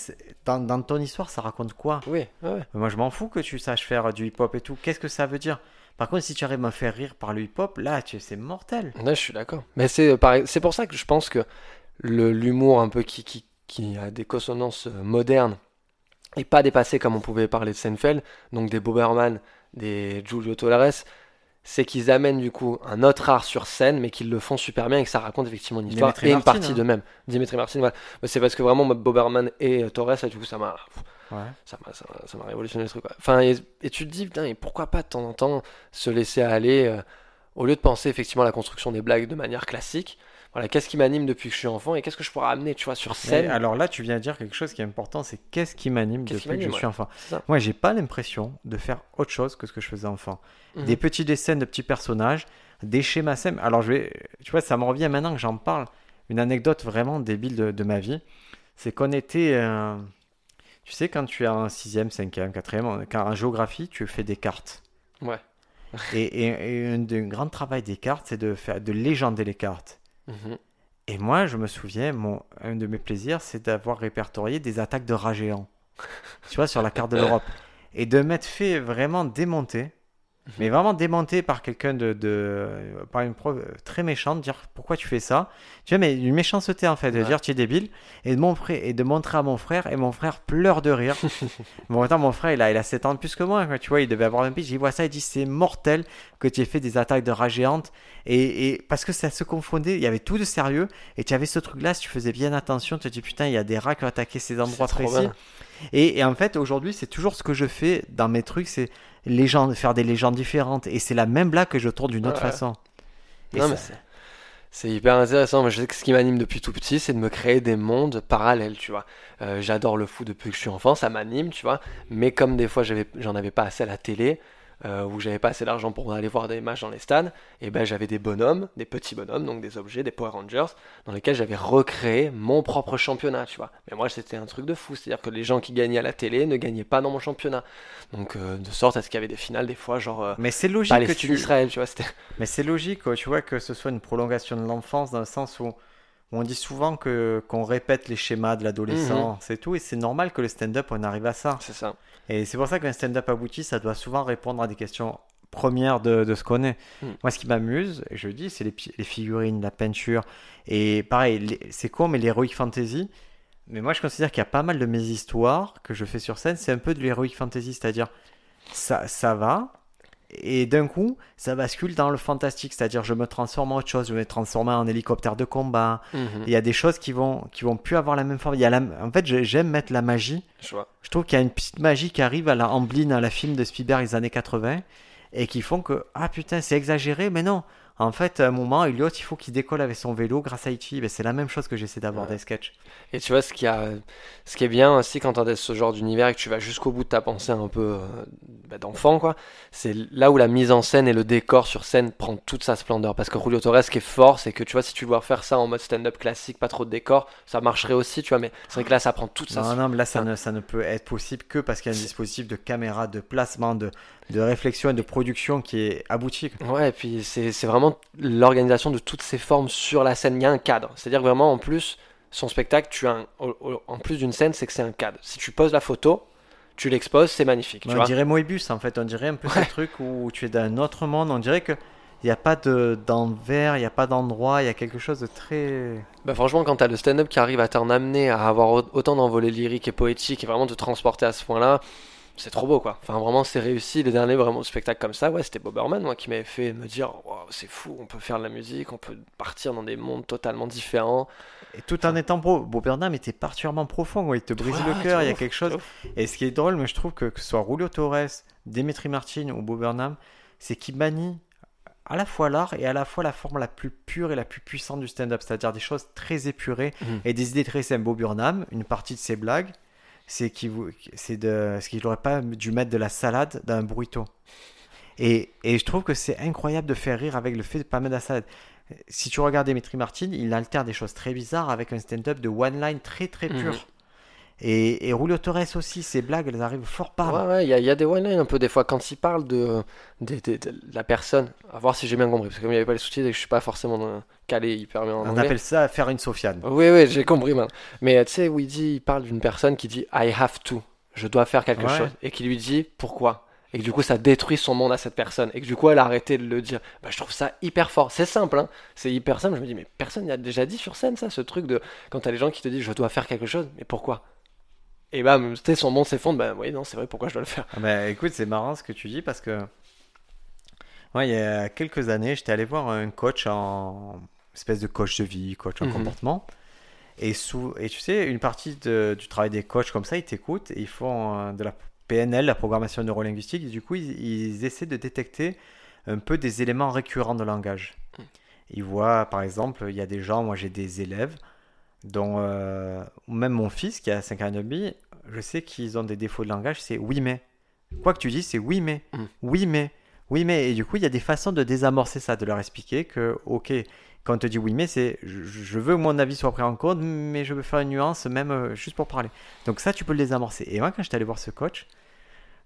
dans, dans ton histoire, ça raconte quoi? Oui, ouais. Moi, je m'en fous que tu saches faire du hip-hop et tout. Qu'est-ce que ça veut dire? Par contre, si tu arrives à me faire rire par le hip-hop, là, tu... c'est mortel. Je suis d'accord. Mais c'est euh, c'est pour ça que je pense que l'humour un peu qui, qui, qui a des consonances euh, modernes et pas dépassé comme on pouvait parler de Seinfeld, donc des Boberman, des Giulio Toleres, c'est qu'ils amènent du coup un autre art sur scène, mais qu'ils le font super bien et que ça raconte effectivement une histoire Dimitri et une partie hein. d'eux-mêmes. Dimitri Martin, voilà. C'est parce que vraiment Boberman et euh, Torres, là, du coup, ça m'a Ouais. ça m'a ça ça révolutionné le truc quoi. Enfin et, et tu te dis putain et pourquoi pas de temps en temps se laisser aller euh, au lieu de penser effectivement à la construction des blagues de manière classique. Voilà, qu'est-ce qui m'anime depuis que je suis enfant et qu'est-ce que je pourrais amener, tu vois, sur Mais scène. alors là, tu viens de dire quelque chose qui est important, c'est qu'est-ce qui m'anime depuis qui que je suis enfant. Moi, j'ai pas l'impression de faire autre chose que ce que je faisais enfant. Mhm. Des petits dessins de petits personnages, des schémas simples. Alors, je vais, tu vois, ça me revient maintenant que j'en parle. Une anecdote vraiment débile de, de ma vie, c'est qu'on était, euh, tu sais, quand tu es en 6e, 5e, 4e, quand en géographie, tu fais des cartes. Ouais. Et, et, et un des grands travail des cartes, c'est de faire de légender les cartes. Mhm. Et moi, je me souviens, mon, un de mes plaisirs, c'est d'avoir répertorié des attaques de rats géants. tu vois, sur la carte de l'Europe. Et de m'être fait vraiment démonter, mais vraiment démonter par quelqu'un de, de- par une prof euh, très méchante, dire pourquoi tu fais ça. Tu vois, mais une méchanceté en fait, de Ouais. dire tu es débile, et de, montrer, et de montrer à mon frère, et mon frère pleure de rire. bon, attends, mon frère, il a, il a 7 ans de plus que moi, quoi, tu vois, il devait avoir un pitch. Il voit ça, il dit c'est mortel que tu aies fait des attaques de rats géantes. Et, et parce que ça se confondait, il y avait tout de sérieux, et tu avais ce truc-là, si tu faisais bien attention, tu te dis putain, il y a des rats qui ont attaqué ces endroits précis. Et, et en fait, aujourd'hui, c'est toujours ce que je fais dans mes trucs, c'est légendes, faire des légendes différentes. Et c'est la même blague que je tourne d'une autre Ouais. façon. Et Non, ça- mais c'est- c'est hyper intéressant. Moi, je sais que ce qui m'anime depuis tout petit, c'est de me créer des mondes parallèles, tu vois. Euh, J'adore le foot depuis que je suis enfant, ça m'anime, tu vois. Mais comme des fois, j'avais- j'en avais pas assez à la télé, euh, ou j'avais pas assez d'argent pour aller voir des matchs dans les stades, et ben j'avais des bonhommes, des petits bonhommes, donc des objets, des Power Rangers, dans lesquels j'avais recréé mon propre championnat, tu vois. Mais moi, c'était un truc de fou, c'est-à-dire que les gens qui gagnaient à la télé ne gagnaient pas dans mon championnat. Donc, euh, de sorte à ce qu'il y avait des finales, des fois, genre. Euh, Mais c'est logique que tu. Israël, tu vois. Mais c'est logique, tu vois, que ce soit une prolongation de l'enfance dans le sens où, où on dit souvent que qu'on répète les schémas de Mhm. l'adolescent, c'est tout, et c'est normal que le stand-up on arrive à ça. C'est ça. Et c'est pour ça qu'un stand-up abouti, ça doit souvent répondre à des questions premières de, de ce qu'on est. Mm. Moi, ce qui m'amuse, je le dis, c'est les, figurines, la peinture, et pareil, c'est con, mais l'heroic fantasy. Mais moi, je considère qu'il y a pas mal de mes histoires que je fais sur scène, c'est un peu de l'heroic fantasy, c'est-à-dire ça, ça va, et d'un coup, ça bascule dans le fantastique, c'est-à-dire je me transforme en autre chose, je me transforme en hélicoptère de combat. Mhm. Il y a des choses qui vont, qui vont plus avoir la même forme. Il y a la- en fait, j'aime mettre la magie Je vois. je trouve qu'il y a une petite magie qui arrive à la Amblin, à la film de Spielberg des années 80, et qui font que, ah putain, c'est exagéré, mais non. En fait, à un moment, Elliot, il faut qu'il décolle avec son vélo grâce à Ichi. Ben, c'est la même chose que j'essaie d'avoir Ouais. des sketchs. Et tu vois, ce qui, a, ce qui est bien aussi quand as ce genre d'univers et que tu vas jusqu'au bout de ta pensée un peu euh, bah, d'enfant, quoi, c'est là où la mise en scène et le décor sur scène prend toute sa splendeur. Parce que Julio Torres, ce qui est fort, c'est que tu vois, si tu dois faire ça en mode stand-up classique, pas trop de décor, ça marcherait aussi, tu vois, mais c'est vrai que là, ça prend toute sa Non, non, mais là, ça ne, ça ne peut être possible que parce qu'il y a un dispositif de caméra, de placement, de, de réflexion et de production qui est abouti. quoi. Ouais, et puis c'est c'est vraiment l'organisation de toutes ces formes sur la scène. Il y a un cadre. C'est-à-dire que vraiment, en plus, son spectacle, tu as un- en plus d'une scène, c'est que c'est un cadre. Si tu poses la photo, tu l'exposes, c'est magnifique. Tu on vois dirait Moebius, en fait. On dirait un peu ce truc où tu es dans un autre monde. On dirait que. Il n'y a pas de- d'envers, il n'y a pas d'endroit, il y a quelque chose de très. Bah franchement, quand t'as le stand-up qui arrive à t'en amener à avoir au- autant d'envolées lyriques et poétiques et vraiment te transporter à ce point-là, c'est trop beau quoi. Enfin vraiment, c'est réussi. Les derniers vraiment spectacles comme ça, ouais, c'était Bob Herman moi qui m'avait fait me dire, Waouh, c'est fou, on peut faire de la musique, on peut partir dans des mondes totalement différents. Et tout en étant pro. Bob Burnham était particulièrement profond, quoi. il te brise Ouais, le cœur, il y a quelque chose. Et ce qui est drôle, mais je trouve que que ce soit Julio Torres, Dimitri Martin ou Bob Burnham, c'est qu'ils manient à la fois l'art et à la fois la forme la plus pure et la plus puissante du stand-up, c'est-à-dire des choses très épurées Mhm. et des idées très simples. Bob Burnham, une partie de ses blagues, c'est qu'il c'est de ce qu'il n'aurait pas dû mettre de la salade dans un burrito. Et, et je trouve que c'est incroyable de faire rire avec le fait de pas mettre de la salade. Si tu regardes Dimitri Martin, il altère des choses très bizarres avec un stand-up de one line très très pur. Mhm. Et, et Julio Torres aussi, ses blagues, elles arrivent fort par Ouais, ouais, il y, a- y a des one-lines un peu des fois quand il parle de, de, de- de la personne. À voir si j'ai bien compris, parce que comme il n'y avait pas les sous-titres et que je suis pas forcément calé hyper bien en On anglais. appelle ça faire une Sofiane. Oui, oui, j'ai compris maintenant. Mais tu sais, où il dit, il parle d'une personne qui dit I have to, je dois faire quelque Ouais. chose, et qui lui dit pourquoi? Et que du coup, ça détruit son monde à cette personne. Et que du coup, elle a arrêté de le dire. Bah, je trouve ça hyper fort. C'est simple, hein. C'est hyper simple. Je me dis, mais personne n'a déjà dit sur scène ça, ce truc de quand t'as les gens qui te disent je dois faire quelque chose, mais pourquoi? Et bah, tu son monde s'effondre. Bah, oui, non, c'est vrai, pourquoi je dois le faire? Ah bah, écoute, c'est marrant ce que tu dis parce que ouais, il y a quelques années, j'étais allé voir un coach en espèce de coach de vie, coach en Mhm. comportement. Et, sous, et tu sais, une partie de- du travail des coachs comme ça, ils t'écoutent et ils font euh, de la PNL, la programmation neurolinguistique, et du coup, ils, ils essaient de détecter un peu des éléments récurrents de langage. Mhm. Ils voient, par exemple, il y a des gens, moi j'ai des élèves, dont euh, même mon fils qui a 5 ans et demi, je sais qu'ils ont des défauts de langage, c'est oui mais. Quoi que tu dis, c'est oui mais, Mhm. oui mais, oui mais. Et du coup, il y a des façons de désamorcer ça, de leur expliquer que, ok, quand on te dit oui mais, c'est je, je veux que mon avis soit pris en compte, mais je veux faire une nuance même euh, juste pour parler. Donc ça, tu peux le désamorcer. Et moi, quand j'étais allé voir ce coach,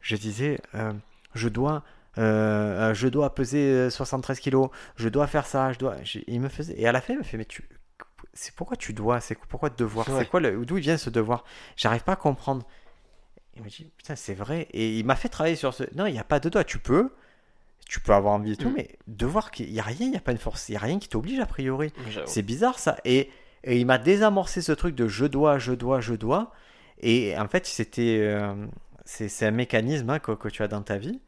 je disais, euh, je dois... je dois peser euh, 73 kilos, je dois faire ça, je dois. Il me faisait et à la fin il me fait mais tu, c'est pourquoi tu dois, c'est pourquoi devoir, Ouais. c'est quoi le, d'où vient ce devoir? J'arrive pas à comprendre. Il me dit putain c'est vrai et il m'a fait travailler sur ce. Non il n'y a pas de doigt, tu peux, tu peux avoir envie et tout, Mm. mais devoir qu'il y a rien, il y a pas une force, il y a rien qui t'oblige a priori. C'est bizarre ça. Et, et il m'a désamorcé ce truc de je dois, je dois, je dois. Et en fait, c'était, euh, c'est, c'est un mécanisme hein, que, que tu as dans ta vie.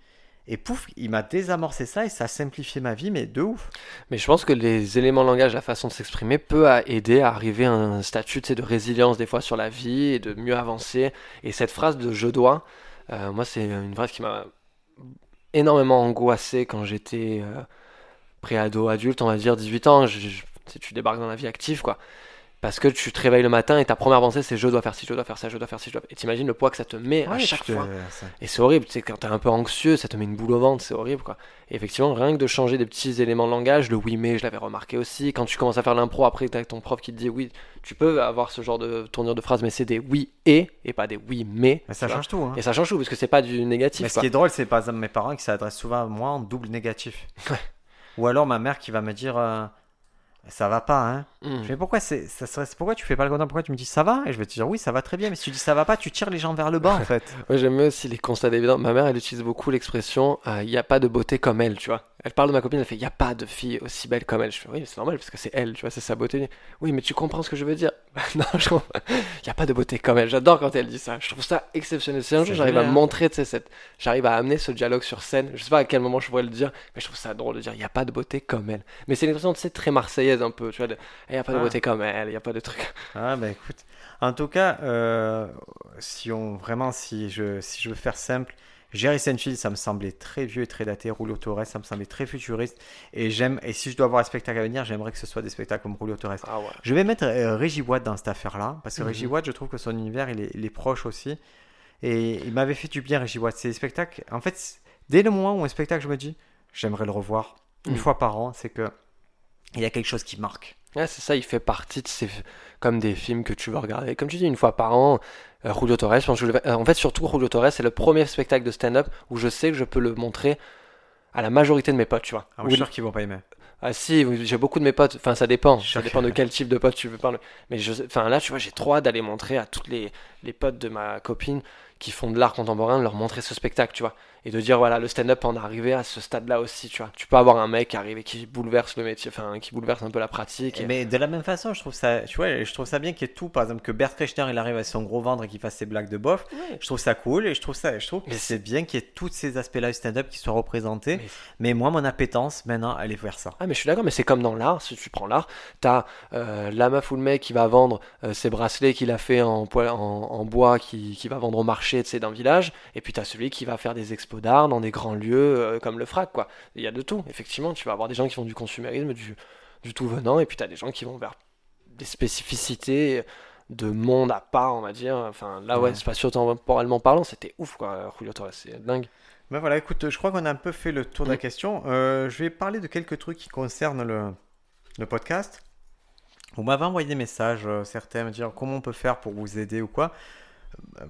Et pouf, il m'a désamorcé ça et ça a simplifié ma vie, mais de ouf. Mais je pense que les éléments langage, la façon de s'exprimer, peut aider à arriver à un statut de résilience des fois sur la vie et de mieux avancer. Et cette phrase de je dois, euh, moi c'est une phrase qui m'a énormément angoissé quand j'étais euh, pré-ado, adulte, on va dire 18 ans. Je- tu débarques dans la vie active quoi. Parce que tu te réveilles le matin et ta première pensée c'est je dois faire ci, je dois faire ça, je dois faire ci, je dois... Et t'imagines le poids que ça te met à chaque fois. Et c'est horrible, tu sais, quand t'es un peu anxieux, ça te met une boule au ventre, c'est horrible, quoi. Et effectivement, rien que de changer des petits éléments de langage, le oui mais, je l'avais remarqué aussi, quand tu commences à faire l'impro, après t'as ton prof qui te dit oui, tu peux avoir ce genre de tournure de phrase, mais c'est des oui et, et pas des oui mais. mais ça change tout. Hein. Et ça change tout, parce que c'est pas du négatif, Mais ce quoi. qui est drôle, c'est par exemple mes parents qui s'adressent souvent à moi en double négatif. Ou alors ma mère qui va me dire euh, ça va pas, hein. Mm. Je pourquoi c'est ça serait pourquoi tu fais pas le contraire pourquoi tu me dis ça va? Et je vais te dire oui ça va très bien mais si tu dis ça va pas tu tires les gens vers le bas en fait Moi, j'aime mieux aussi les constats évidents. Ma mère, elle utilise beaucoup l'expression il n'y a pas de beauté comme elle, tu vois. Elle parle de ma copine, elle fait il n'y a pas de fille aussi belle comme elle. Je fais oui, mais c'est normal parce que c'est elle, tu vois, c'est sa beauté. Oui, mais tu comprends ce que je veux dire Bah, Non, je comprends. Il n'y a pas de beauté comme elle. J'adore quand elle dit ça. Je trouve ça exceptionnel. Si un jour j'arrive à montrer, tu sais, cette... j'arrive à amener ce dialogue sur scène, je sais pas à quel moment je pourrais le dire, mais je trouve ça drôle de dire il n'y a pas de beauté comme elle. Mais c'est une expression, tu sais, très marseillaise un peu, tu vois. de, Il n'y a pas de Ah. beauté comme elle, il n'y a pas de truc. ah bah écoute en tout cas euh, si on vraiment si je si je veux faire simple Jerry Seinfeld ça me semblait très vieux et très daté Julio Torres ça me semblait très futuriste et j'aime et si je dois avoir un spectacle à venir j'aimerais que ce soit des spectacles comme Julio Torres Ah ouais. je vais mettre euh, Reggie Watt dans cette affaire-là, parce que Mhm. Reggie Watt, je trouve que son univers, il est, il est proche aussi. Et il m'avait fait du bien, Reggie Watt. C'est des spectacles. En fait, dès le moment où un spectacle, je me dis, j'aimerais le revoir une Mhm. fois par an, c'est que il y a quelque chose qui marque. Ouais, c'est ça, il fait partie de ces comme des films que tu veux regarder. Comme tu dis, une fois par an, Julio Torres, je pense que je le vais- euh, en fait, surtout Julio Torres, c'est le premier spectacle de stand-up où je sais que je peux le montrer à la majorité de mes potes, tu vois. Ah, moi, je suis sûr qu'ils vont pas aimer. Ah si, j'ai beaucoup de mes potes, enfin ça dépend, ça dépend de quel type de pote tu veux parler. Mais je, enfin là, tu vois, j'ai trop hâte d'aller montrer à toutes les, les potes de ma copine qui font de l'art contemporain, de leur montrer ce spectacle, tu vois. Et de dire, voilà, le stand-up en arrivé à ce stade-là aussi, tu vois. Tu peux avoir un mec qui arrive et qui bouleverse le métier, enfin, qui bouleverse un peu la pratique. et- Mais de la même façon, je trouve ça, tu vois, je trouve ça bien qu'il y ait tout. Par exemple, que Bert Kreschner, il arrive avec son gros ventre et qu'il fasse ses blagues de bof. Ouais. Je trouve ça cool et je trouve ça, je trouve que Mais c'est bien qu'il y ait tous ces aspects-là du stand-up qui soient représentés. Mais- Mais moi, mon appétence, maintenant, elle est vers ça. Ah mais je suis d'accord, mais c'est comme dans l'art, si tu prends l'art, t'as euh, la meuf ou le mec qui va vendre euh, ses bracelets qu'il a fait en, poil- en, en bois, qui, qui va vendre au marché tu sais, d'un village, et puis t'as celui qui va faire des expos d'art dans des grands lieux euh, comme le FRAC, quoi. Il y a de tout, effectivement, tu vas avoir des gens qui font du consumérisme, du, du tout venant, et puis t'as des gens qui vont vers des spécificités de monde à part, on va dire. Enfin là ouais, Ouais. spatio-temporellement parlant, c'était ouf quoi, Julio Torres, c'est dingue. Ben voilà, écoute, je crois qu'on a un peu fait le tour de la question. Euh, je vais parler de quelques trucs qui concernent le, le podcast. Vous m'avez envoyé des messages, euh, certains me dire comment on peut faire pour vous aider ou quoi.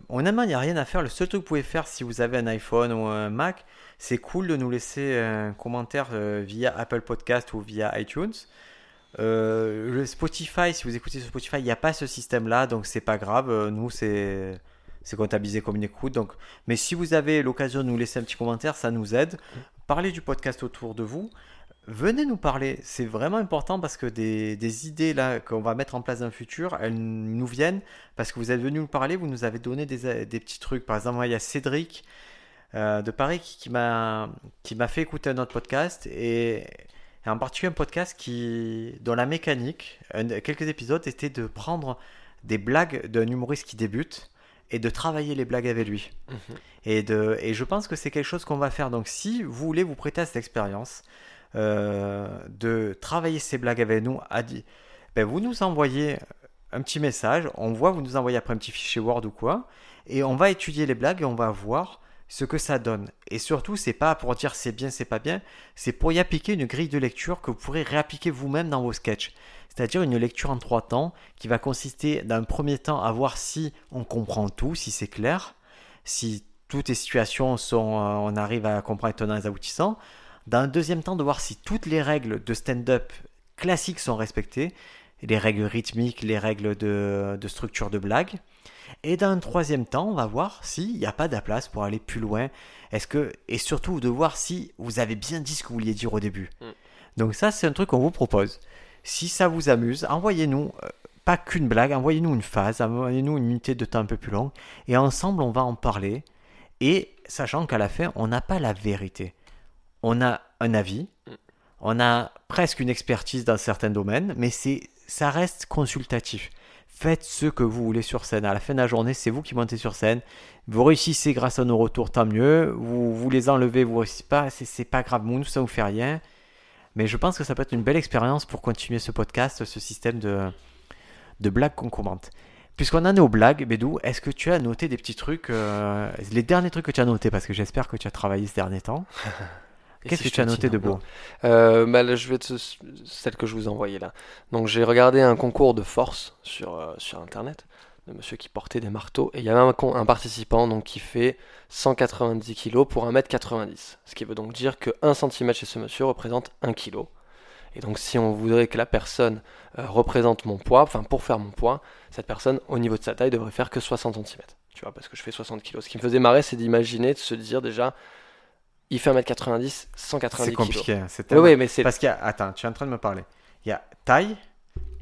Honnêtement, il n'y a rien à faire. Le seul truc que vous pouvez faire si vous avez un iPhone ou un Mac, c'est cool de nous laisser un commentaire euh, via Apple Podcast ou via iTunes. Euh, le Spotify, si vous écoutez sur Spotify, il n'y a pas ce système-là, donc c'est pas grave. Euh, nous, c'est c'est comptabilisé comme une écoute. Donc, mais si vous avez l'occasion de nous laisser un petit commentaire, ça nous aide. Parlez du podcast autour de vous. Venez nous parler. C'est vraiment important parce que des, des idées là qu'on va mettre en place dans le futur, elles nous viennent parce que vous êtes venu nous parler, vous nous avez donné des, des petits trucs. Par exemple, il y a Cédric euh, de Paris qui, qui m'a fait écouter un autre podcast et et en particulier un podcast qui, dont la mécanique, quelques épisodes, était de prendre des blagues d'un humoriste qui débute et de travailler les blagues avec lui. Mhm. Et, de, et je pense que c'est quelque chose qu'on va faire. Donc si vous voulez vous prêter à cette expérience, euh, de travailler ces blagues avec nous, à, ben vous nous envoyez un petit message, on voit, vous nous envoyez après un petit fichier Word ou quoi, et on va étudier les blagues et on va voir ce que ça donne. Et surtout, c'est pas pour dire c'est bien, c'est pas bien, c'est pour y appliquer une grille de lecture que vous pourrez réappliquer vous-même dans vos sketchs. C'est-à-dire une lecture en trois temps qui va consister d'un premier temps à voir si on comprend tout, si c'est clair, si toutes les situations sont, euh, on arrive à comprendre les tenants et aboutissants. Dans un deuxième temps, de voir si toutes les règles de stand-up classiques sont respectées, les règles rythmiques, les règles de, de structure de blague. Et dans un troisième temps, on va voir s'il n'y a pas de place pour aller plus loin. Est-ce que et surtout de voir si vous avez bien dit ce que vous vouliez dire au début. Mm. Donc ça, c'est un truc qu'on vous propose. Si ça vous amuse, envoyez-nous euh, pas qu'une blague, envoyez-nous une phase, envoyez-nous une unité de temps un peu plus longue, et ensemble, on va en parler. Et sachant qu'à la fin, on n'a pas la vérité. On a un avis, mm. on a presque une expertise dans certains domaines, mais c'est ça reste consultatif faites ce que vous voulez sur scène. À la fin de la journée, c'est vous qui montez sur scène. Vous réussissez grâce à nos retours, tant mieux. Vous, vous les enlevez, vous réussissez pas, c'est pas grave, nous, ça vous fait rien. Mais je pense que ça peut être une belle expérience pour continuer ce podcast, ce système de, de blagues qu'on commente. Puisqu'on en est aux blagues, Bédou, est-ce que tu as noté des petits trucs, euh, les derniers trucs que tu as notés, parce que j'espère que tu as travaillé ce dernier temps Qu'est-ce que tu as noté de beau? Euh, bah, Je vais te... celle que je vous ai envoyée là. Donc j'ai regardé un concours de force sur, euh, sur internet de monsieur qui portait des marteaux et il y avait un, un participant donc qui fait 190 kg pour 1m90. Ce qui veut donc dire que 1 cm chez ce monsieur représente 1 kg. Et donc si on voudrait que la personne euh, représente mon poids, enfin pour faire mon poids, cette personne au niveau de sa taille devrait faire que 60 cm. Tu vois, parce que je fais 60 kg. Ce qui me faisait marrer, c'est d'imaginer, de se dire déjà, il fait 1m90, 190 C'est compliqué. Hein, c'est oui, mais c'est... Parce qu'il y a... Attends, tu es en train de me parler. Il y a taille,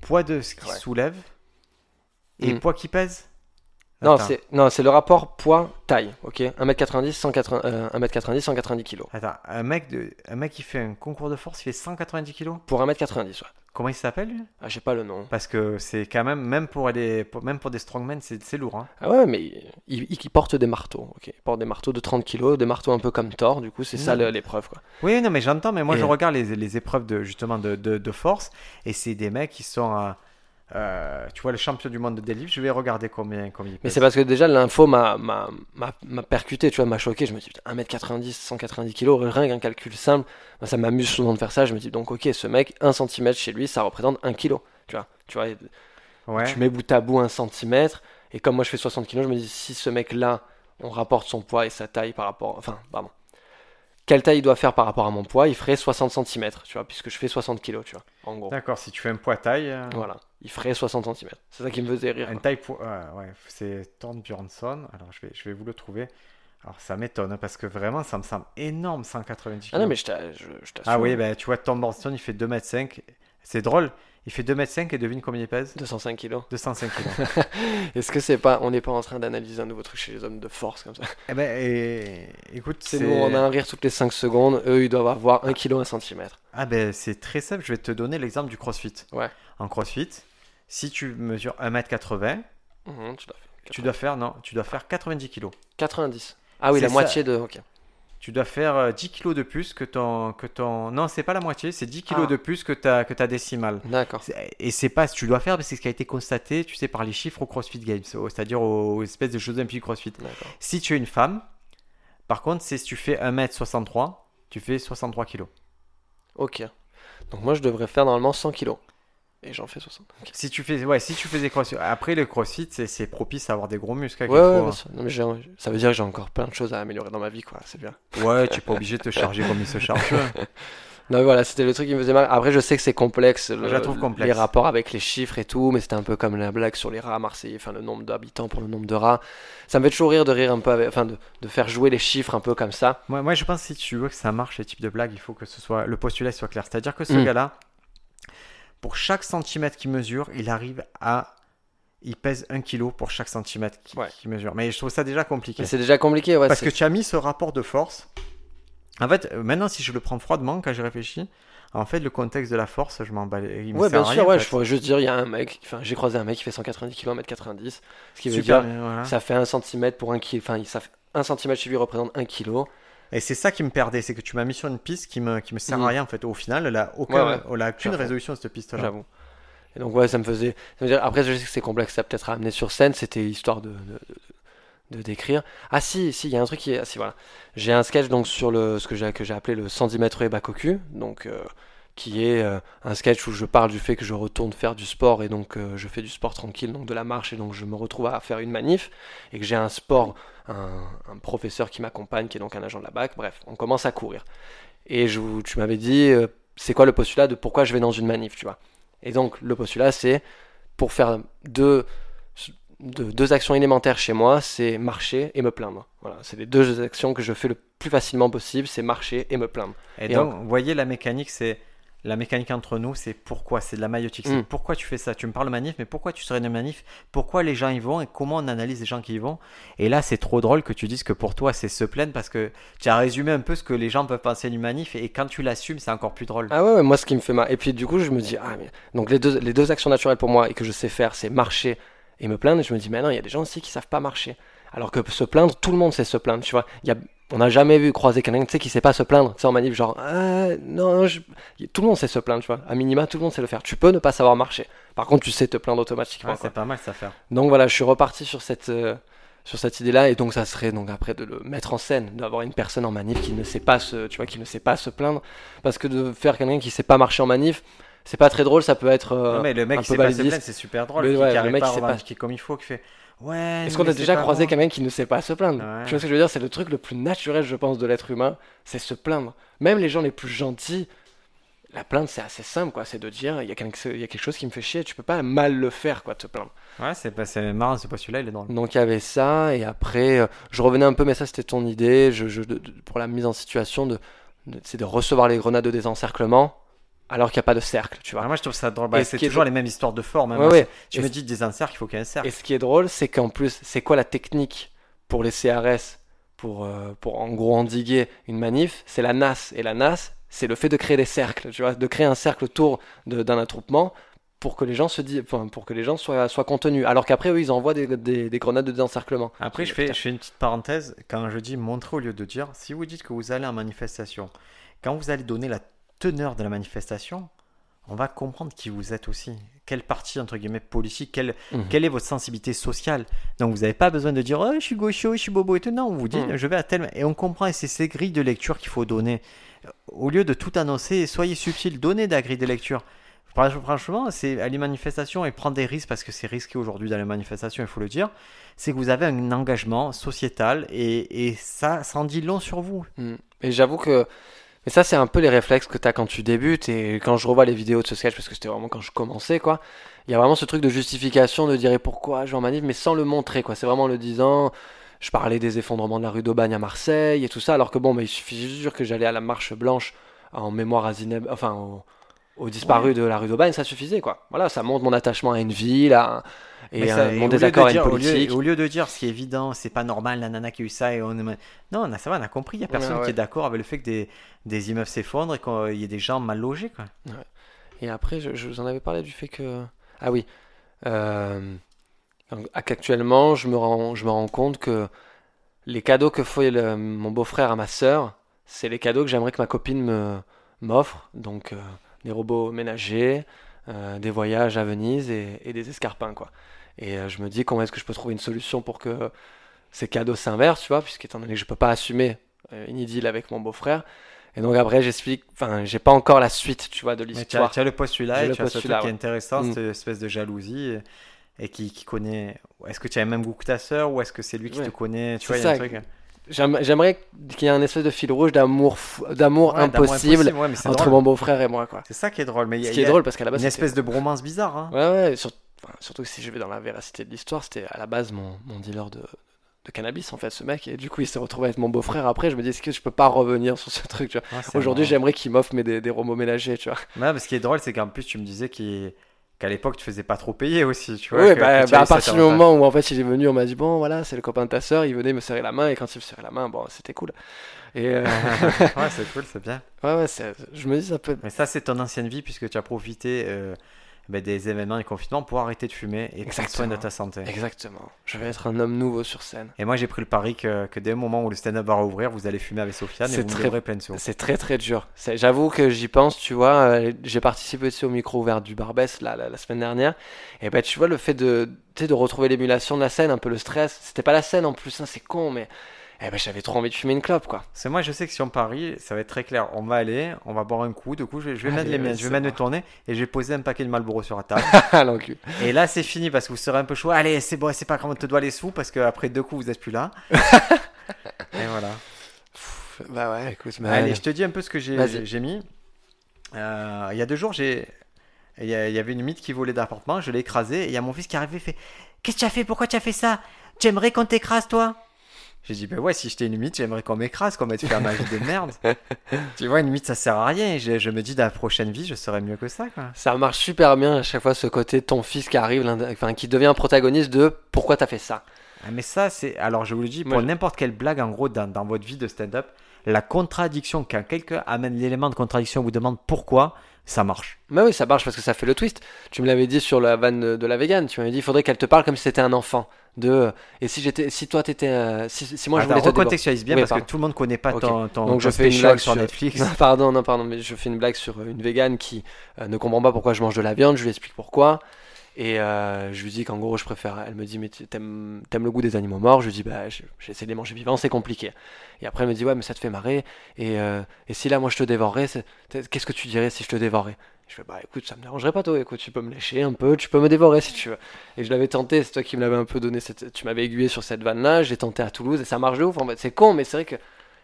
poids de ce qui soulève et mm. poids qui pèse non, c'est non, c'est le rapport poids taille, OK 1m90 180 1m90 190 kg. Attends, un mec de un mec qui fait un concours de force, il fait 190 kg pour 1m90, ouais. Comment il s'appelle lui? Ah, j'ai pas le nom. Parce que c'est quand même même pour des même pour des strongmen, c'est lourd hein. Ah ouais, mais il, il, porte des marteaux, OK. Il porte des marteaux de 30 kg, des marteaux un peu comme Thor, du coup, c'est ça l'épreuve quoi. Oui, non mais j'entends mais moi je regarde les, les, épreuves de justement de, de, de force et c'est des mecs qui sont à euh, tu vois, le champion du monde de délivre, je vais regarder combien, combien Mais c'est parce que déjà l'info m'a percuté, tu vois, m'a choqué. Je me dis, 1m90, 190 kg, rien qu'un calcul simple, ça m'amuse souvent de faire ça. Je me dis, donc, ok, ce mec, 1 cm chez lui, ça représente 1 kg. Tu vois, tu vois tu mets bout à bout 1 cm, et comme moi je fais 60 kg, je me dis, si ce mec-là, on rapporte son poids et sa taille par rapport. Enfin, pardon quelle taille il doit faire par rapport à mon poids, il ferait 60 cm, tu vois, puisque je fais 60 kg, tu vois, en gros. D'accord, si tu fais un poids taille. Euh, voilà, il ferait 60 cm. C'est ça qui me faisait rire. Une taille pour. ouais, c'est Thorn Bjornsson. Alors, je vais, je vais vous le trouver. Alors, ça m'étonne, hein, parce que vraiment, ça me semble énorme, 190 kg. Ah non, mais je t'assure. Ah oui, ben, tu vois, Thorn Bjornsson, il fait 2m5. C'est drôle. Il fait 2m5 et devine combien il pèse? 205 kg. 205 kg. Est-ce que c'est pas, on n'est pas en train d'analyser un nouveau truc chez les hommes de force comme ça? Eh ben, écoute, c'est nous, on a un rire toutes les 5 secondes. Eux, ils doivent avoir 1 kg 1 cm. Ah ben, c'est très simple. Je vais te donner l'exemple du CrossFit. Ouais. En CrossFit, si tu mesures 1m80, mhm, tu, dois faire, non, tu dois faire 90 kg. 90. Ah oui, la moitié de. Ok tu dois faire 10 euh, kilos de plus que ton. Que ton... Non, c'est pas la moitié, c'est 10 kilos ah. de plus que ta, que ta décimale. D'accord. Et c'est pas ce que tu dois faire, mais c'est ce qui a été constaté, tu sais, par les chiffres au CrossFit Games, c'est-à-dire aux espèces de Jeux Olympiques CrossFit. Si tu es une femme, par contre, c'est si tu fais 1m63, tu fais 63 kilos. Ok. Donc moi, je devrais faire normalement 100 kilos. Et j'en fais 60. Si tu fais, ouais, si tu faisais crossfit, après le crossfit, c'est propice à avoir des gros muscles. Ouais, ouais, non, mais ça veut dire que j'ai encore plein de choses à améliorer dans ma vie, quoi. C'est bien. Ouais, tu n'es pas obligé de te charger comme il se charge. Non, voilà, c'était le truc qui me faisait mal. Après, je sais que c'est complexe, je trouve complexe, les rapports avec les chiffres et tout, mais c'était un peu comme la blague sur les rats à Marseille, enfin le nombre d'habitants pour le nombre de rats. Ça me fait toujours rire de rire un peu, enfin de, de, faire jouer les chiffres un peu comme ça. Moi, moi, je pense que si tu veux que ça marche, ce type de blague, il faut que ce soit le postulat soit clair. C'est-à-dire que ce mm. gars-là, pour chaque centimètre qu'il mesure, il arrive à il pèse 1 kg pour chaque centimètre qu'il mesure. Mais je trouve ça déjà compliqué. C'est déjà compliqué, ouais. Parce que tu as mis ce rapport de force. En fait, maintenant, si je le prends froidement, quand j'ai réfléchi, en fait, le contexte de la force, je m'en bats. Ouais, bien sûr, ouais, je pourrais juste dire, il y a un mec, enfin, j'ai croisé un mec qui fait 190 km 90, ce qui veut dire, ça fait 1 cm pour 1 kg, enfin, ça fait 1 cm chez lui représente 1 kg. Et c'est ça qui me perdait, c'est que tu m'as mis sur une piste qui me, qui me sert à mm. rien en fait. Au final, elle a, aucun, elle a aucune résolution cette piste-là. J'avoue. Et donc ouais, ça me faisait. dire, après, je sais que c'est complexe, ça peut-être à amener sur scène. C'était histoire de, de, décrire. Ah si, si, il y a un truc qui est. Ah, si voilà, j'ai un sketch donc sur le ce que j'ai que j'ai appelé le 110 mètres et Bakoku, donc euh, qui est euh, un sketch où je parle du fait que je retourne faire du sport et donc euh, je fais du sport tranquille, donc de la marche et donc je me retrouve à faire une manif et que j'ai un sport un, professeur qui m'accompagne, qui est donc un agent de la BAC. Bref, on commence à courir. Et je, tu m'avais dit, euh, c'est quoi le postulat de pourquoi je vais dans une manif, tu vois. Et donc, le postulat, c'est pour faire deux, deux actions élémentaires chez moi, c'est marcher et me plaindre. Voilà, c'est les deux actions que je fais le plus facilement possible, c'est marcher et me plaindre. Et, donc, vous voyez, la mécanique, c'est la mécanique entre nous, c'est pourquoi, c'est de la maïotique. C'est mm. pourquoi tu fais ça. Tu me parles de manif, mais pourquoi tu serais une manif? Pourquoi les gens y vont et comment on analyse les gens qui y vont? Et là, c'est trop drôle que tu dises que pour toi, c'est se plaindre parce que tu as résumé un peu ce que les gens peuvent penser d'une manif et quand tu l'assumes, c'est encore plus drôle. Ah ouais, moi, ce qui me fait mal. Et puis, du coup, je me dis, ah, mais... donc les deux, les deux actions naturelles pour moi et que je sais faire, c'est marcher et me plaindre. Et je me dis, mais non, il y a des gens aussi qui savent pas marcher. Alors que se plaindre, tout le monde sait se plaindre, tu vois. Il y a on n'a jamais vu croiser quelqu'un tu sais, qui sait pas se plaindre, tu sais, en manif, genre, ah, non, tout le monde sait se plaindre, tu vois. À minima, tout le monde sait le faire. Tu peux ne pas savoir marcher. Par contre, tu sais te plaindre automatiquement. c'est pas mal ça faire. Donc voilà, je suis reparti sur cette, euh, sur cette idée-là, et donc ça serait donc après de le mettre en scène, d'avoir une personne en manif qui ne sait pas se, tu vois, qui ne sait pas se plaindre, parce que de faire quelqu'un qui sait pas marcher en manif, c'est pas très drôle, ça peut être. Euh, non, mais le mec qui sait pas se plaindre, c'est super drôle. Le, le mec qui sait pas, qui comme il faut, qui fait. Ouais. Est-ce qu'on a déjà croisé quelqu'un qui ne sait pas se plaindre Tu vois ce que je veux dire? C'est le truc le plus naturel, je pense, de l'être humain, c'est se plaindre. Même les gens les plus gentils, la plainte, c'est assez simple, quoi. C'est de dire, il y, a quelque, y a quelque chose qui me fait chier, tu peux pas mal le faire, quoi, te plaindre. Ouais, c'est marrant, c'est pas celui-là, il est drôle. Donc il y avait ça, et après, euh, je revenais un peu, mais ça c'était ton idée, je, pour la mise en situation, de, c'est de recevoir les grenades de désencerclement alors qu'il n'y a pas de cercle, tu vois. moi, je trouve ça drôle. Bah, c'est toujours les mêmes histoires de forme. Hein. Tu me dis des cercle, il faut qu'il y ait un cercle. Et ce qui est drôle, c'est qu'en plus, c'est quoi la technique pour les CRS pour, euh, pour en gros endiguer une manif? C'est la NAS. Et la NAS, c'est le fait de créer des cercles, tu vois, de créer un cercle autour d'un attroupement pour que les gens se disent, pour que les gens soient, soient contenus. Alors qu'après, eux, ils envoient des, des, grenades de désencerclement. Après, je fais, je fais une petite parenthèse. Quand je dis montrer au lieu de dire, si vous dites que vous allez en manifestation, quand vous allez donner la teneur de la manifestation, on va comprendre qui vous êtes aussi. Quelle partie, entre guillemets, politique, quelle, mhm. quelle est votre sensibilité sociale. Donc, vous n'avez pas besoin de dire, oh, je suis gaucho, je suis bobo et tout. Non, on vous dit, mhm. je vais à tel. Et on comprend, et c'est ces grilles de lecture qu'il faut donner. Au lieu de tout annoncer, soyez subtil, donnez des grilles de lecture. Franchement, c'est à les manifestations et prendre des risques parce que c'est risqué aujourd'hui dans les manifestations, il faut le dire. C'est que vous avez un engagement sociétal et, et ça, ça en dit long sur vous. Mhm. Et j'avoue que mais ça, c'est un peu les réflexes que tu as quand tu débutes. Et quand je revois les vidéos de ce sketch, parce que c'était vraiment quand je commençais, quoi, il y a vraiment ce truc de justification de dire pourquoi je vais en manif, mais sans le montrer, quoi. C'est vraiment le disant. Je parlais des effondrements de la rue d'Aubagne à Marseille et tout ça, alors que bon, mais il suffit juste que j'allais à la marche blanche en mémoire à Zineb, enfin, au, disparu de la rue d'Aubagne, ça suffisait, quoi. Voilà, ça montre mon attachement à une ville, à, et euh, mon désaccord avec politique. Au lieu, de dire ce qui est évident, c'est pas normal, la nana qui a eu ça, et on Non, on a, ça va, on a compris, il y a personne qui est d'accord avec le fait que des, des immeubles s'effondrent et qu'il y ait des gens mal logés. Quoi. Et après, je, vous en avais parlé du fait que. Ah oui. Euh... Actuellement, je me, rends, je me rends compte que les cadeaux que fait mon beau-frère à ma sœur, c'est les cadeaux que j'aimerais que ma copine me m'offre. Donc, euh, des robots ménagers, euh, des voyages à Venise et, et des escarpins, quoi. Et euh, je me dis comment est-ce que je peux trouver une solution pour que ces cadeaux s'inversent, tu vois, puisqu'étant donné que je peux pas assumer euh, une idylle avec mon beau-frère. Et donc après, j'explique, enfin, j'ai pas encore la suite, tu vois, de Mais tu as, l'histoire. as le postulat et tu as ce truc postulat, qui est ouais. intéressant, Mm. cette espèce de jalousie et, et qui, qui connaît. Est-ce que tu as le même goût que ta sœur ou est-ce que c'est lui qui Ouais. te connaît Tu vois, il y a un truc. J'aime- J'aimerais qu'il y ait un espèce de fil rouge d'amour, d'amour Ouais, impossible ouais, entre drôle. mon beau-frère et moi, quoi. C'est ça qui est drôle. Mais il y a, Ce qui est y a drôle parce qu'à la base, une espèce de bromance bizarre. Hein. Ouais, ouais, sur- enfin, surtout si je vais dans la véracité de l'histoire, c'était à la base mon, mon dealer de, de cannabis, en fait, ce mec. Et du coup, il s'est retrouvé avec mon beau-frère après. Je me dis, est-ce que je peux pas revenir sur ce truc, tu vois? Aujourd'hui, j'aimerais qu'il m'offre des, des romos ménagers, tu vois. Ouais, mais ce qui est drôle, c'est qu'en plus, tu me disais qu'il- qu'à l'époque, tu faisais pas trop payer aussi. Tu vois, Oui, que- bah, que tu bah, à partir du moment où en fait il est venu, on m'a dit bon voilà, c'est le copain de ta sœur, il venait me serrer la main et quand il me serrait la main, bon c'était cool. Et euh, ouais, c'est cool, c'est bien. ouais ouais, je me dis ça peut. Mais ça, c'est ton ancienne vie puisque tu as profité euh, ben, des événements et confinement pour arrêter de fumer et prendre soin de ta santé. Exactement. Je vais être un homme nouveau sur scène. Et moi, j'ai pris le pari que, que dès le moment où le stand-up va rouvrir, vous allez fumer avec Sofiane et C'est vous très- plein de. C'est très très dur. J'avoue que j'y pense, tu vois. euh, J'ai participé aussi au micro ouvert du Barbès la, la, la semaine dernière. Et ben tu vois, le fait de, de retrouver l'émulation de la scène, un peu le stress. C'était pas la scène en plus, hein, c'est con, mais eh ben, j'avais trop envie de fumer une clope, quoi. Que moi, je sais que si on parie, ça va être très clair. On va aller, on va boire un coup. Du coup, je vais, je vais mettre Allez, les miennes, je vais c'est mettre mes tournées et je vais poser un paquet de Marlboro sur la table. Ah, et là, c'est fini parce que vous serez un peu chaud. Allez, c'est bon, c'est pas grave, on te doit les sous parce qu'après deux coups, vous êtes plus là. et voilà. Pff, Bah ouais, écoute, mais Allez, je te dis un peu ce que j'ai mis. Euh, il y a deux jours, j'ai il y, y avait une mythe qui volait d'appartement, je l'ai écrasé et il y a mon fils qui est arrivé et fait Qu'est-ce que tu as fait? Pourquoi tu as fait ça? Tu aimerais qu'on t'écrase, toi? J'ai dit Ben ouais, si j'étais une mythe, j'aimerais qu'on m'écrase, qu'on mette faire ma vie de merde. tu vois, une mythe, ça sert à rien. Et je, je me dis, dans la prochaine vie, je serais mieux que ça, quoi. Ça marche super bien à chaque fois ce côté ton fils qui arrive, enfin qui devient un protagoniste de pourquoi t'as fait ça? Ah, mais ça, c'est. Alors, je vous le dis, pour n'importe quelle blague, en gros, dans, dans votre vie de stand-up, la contradiction, quand quelqu'un amène l'élément de contradiction, vous demande pourquoi, ça marche. Mais oui, ça marche parce que ça fait le twist. Tu me l'avais dit sur la vanne de- la vegan. Tu m'avais dit, il faudrait qu'elle te parle comme si c'était un enfant. De euh, et si j'étais, si toi t'étais, euh, si, si moi je voulais recontextualise bien Oui, parce pardon. que tout le monde connaît pas ton, ton, Donc je fais une blague sur Netflix. Non, pardon, non, pardon, mais je fais une blague sur une végane qui euh, ne comprend pas pourquoi je mange de la viande. Je lui explique pourquoi. Et euh, je lui dis qu'en gros, je préfère. Elle me dit, mais t'aimes, le goût des animaux morts? Je lui dis, bah, je- j'essaie de les manger vivants, c'est compliqué. Et après, elle me dit, ouais, mais ça te fait marrer. Et, euh, si là, moi, je te dévorerais, qu'est-ce que tu dirais si je te dévorais? Je fais, bah, écoute, ça me dérangerait pas, toi. Écoute, tu peux me lécher un peu, tu peux me dévorer si tu veux. Et je l'avais tenté, c'est toi qui me l'avais un peu donné. Tu m'avais aiguillé sur cette vanne-là. Je l'ai tenté à Toulouse et ça marche de ouf. En fait, c'est con, mais c'est vrai que.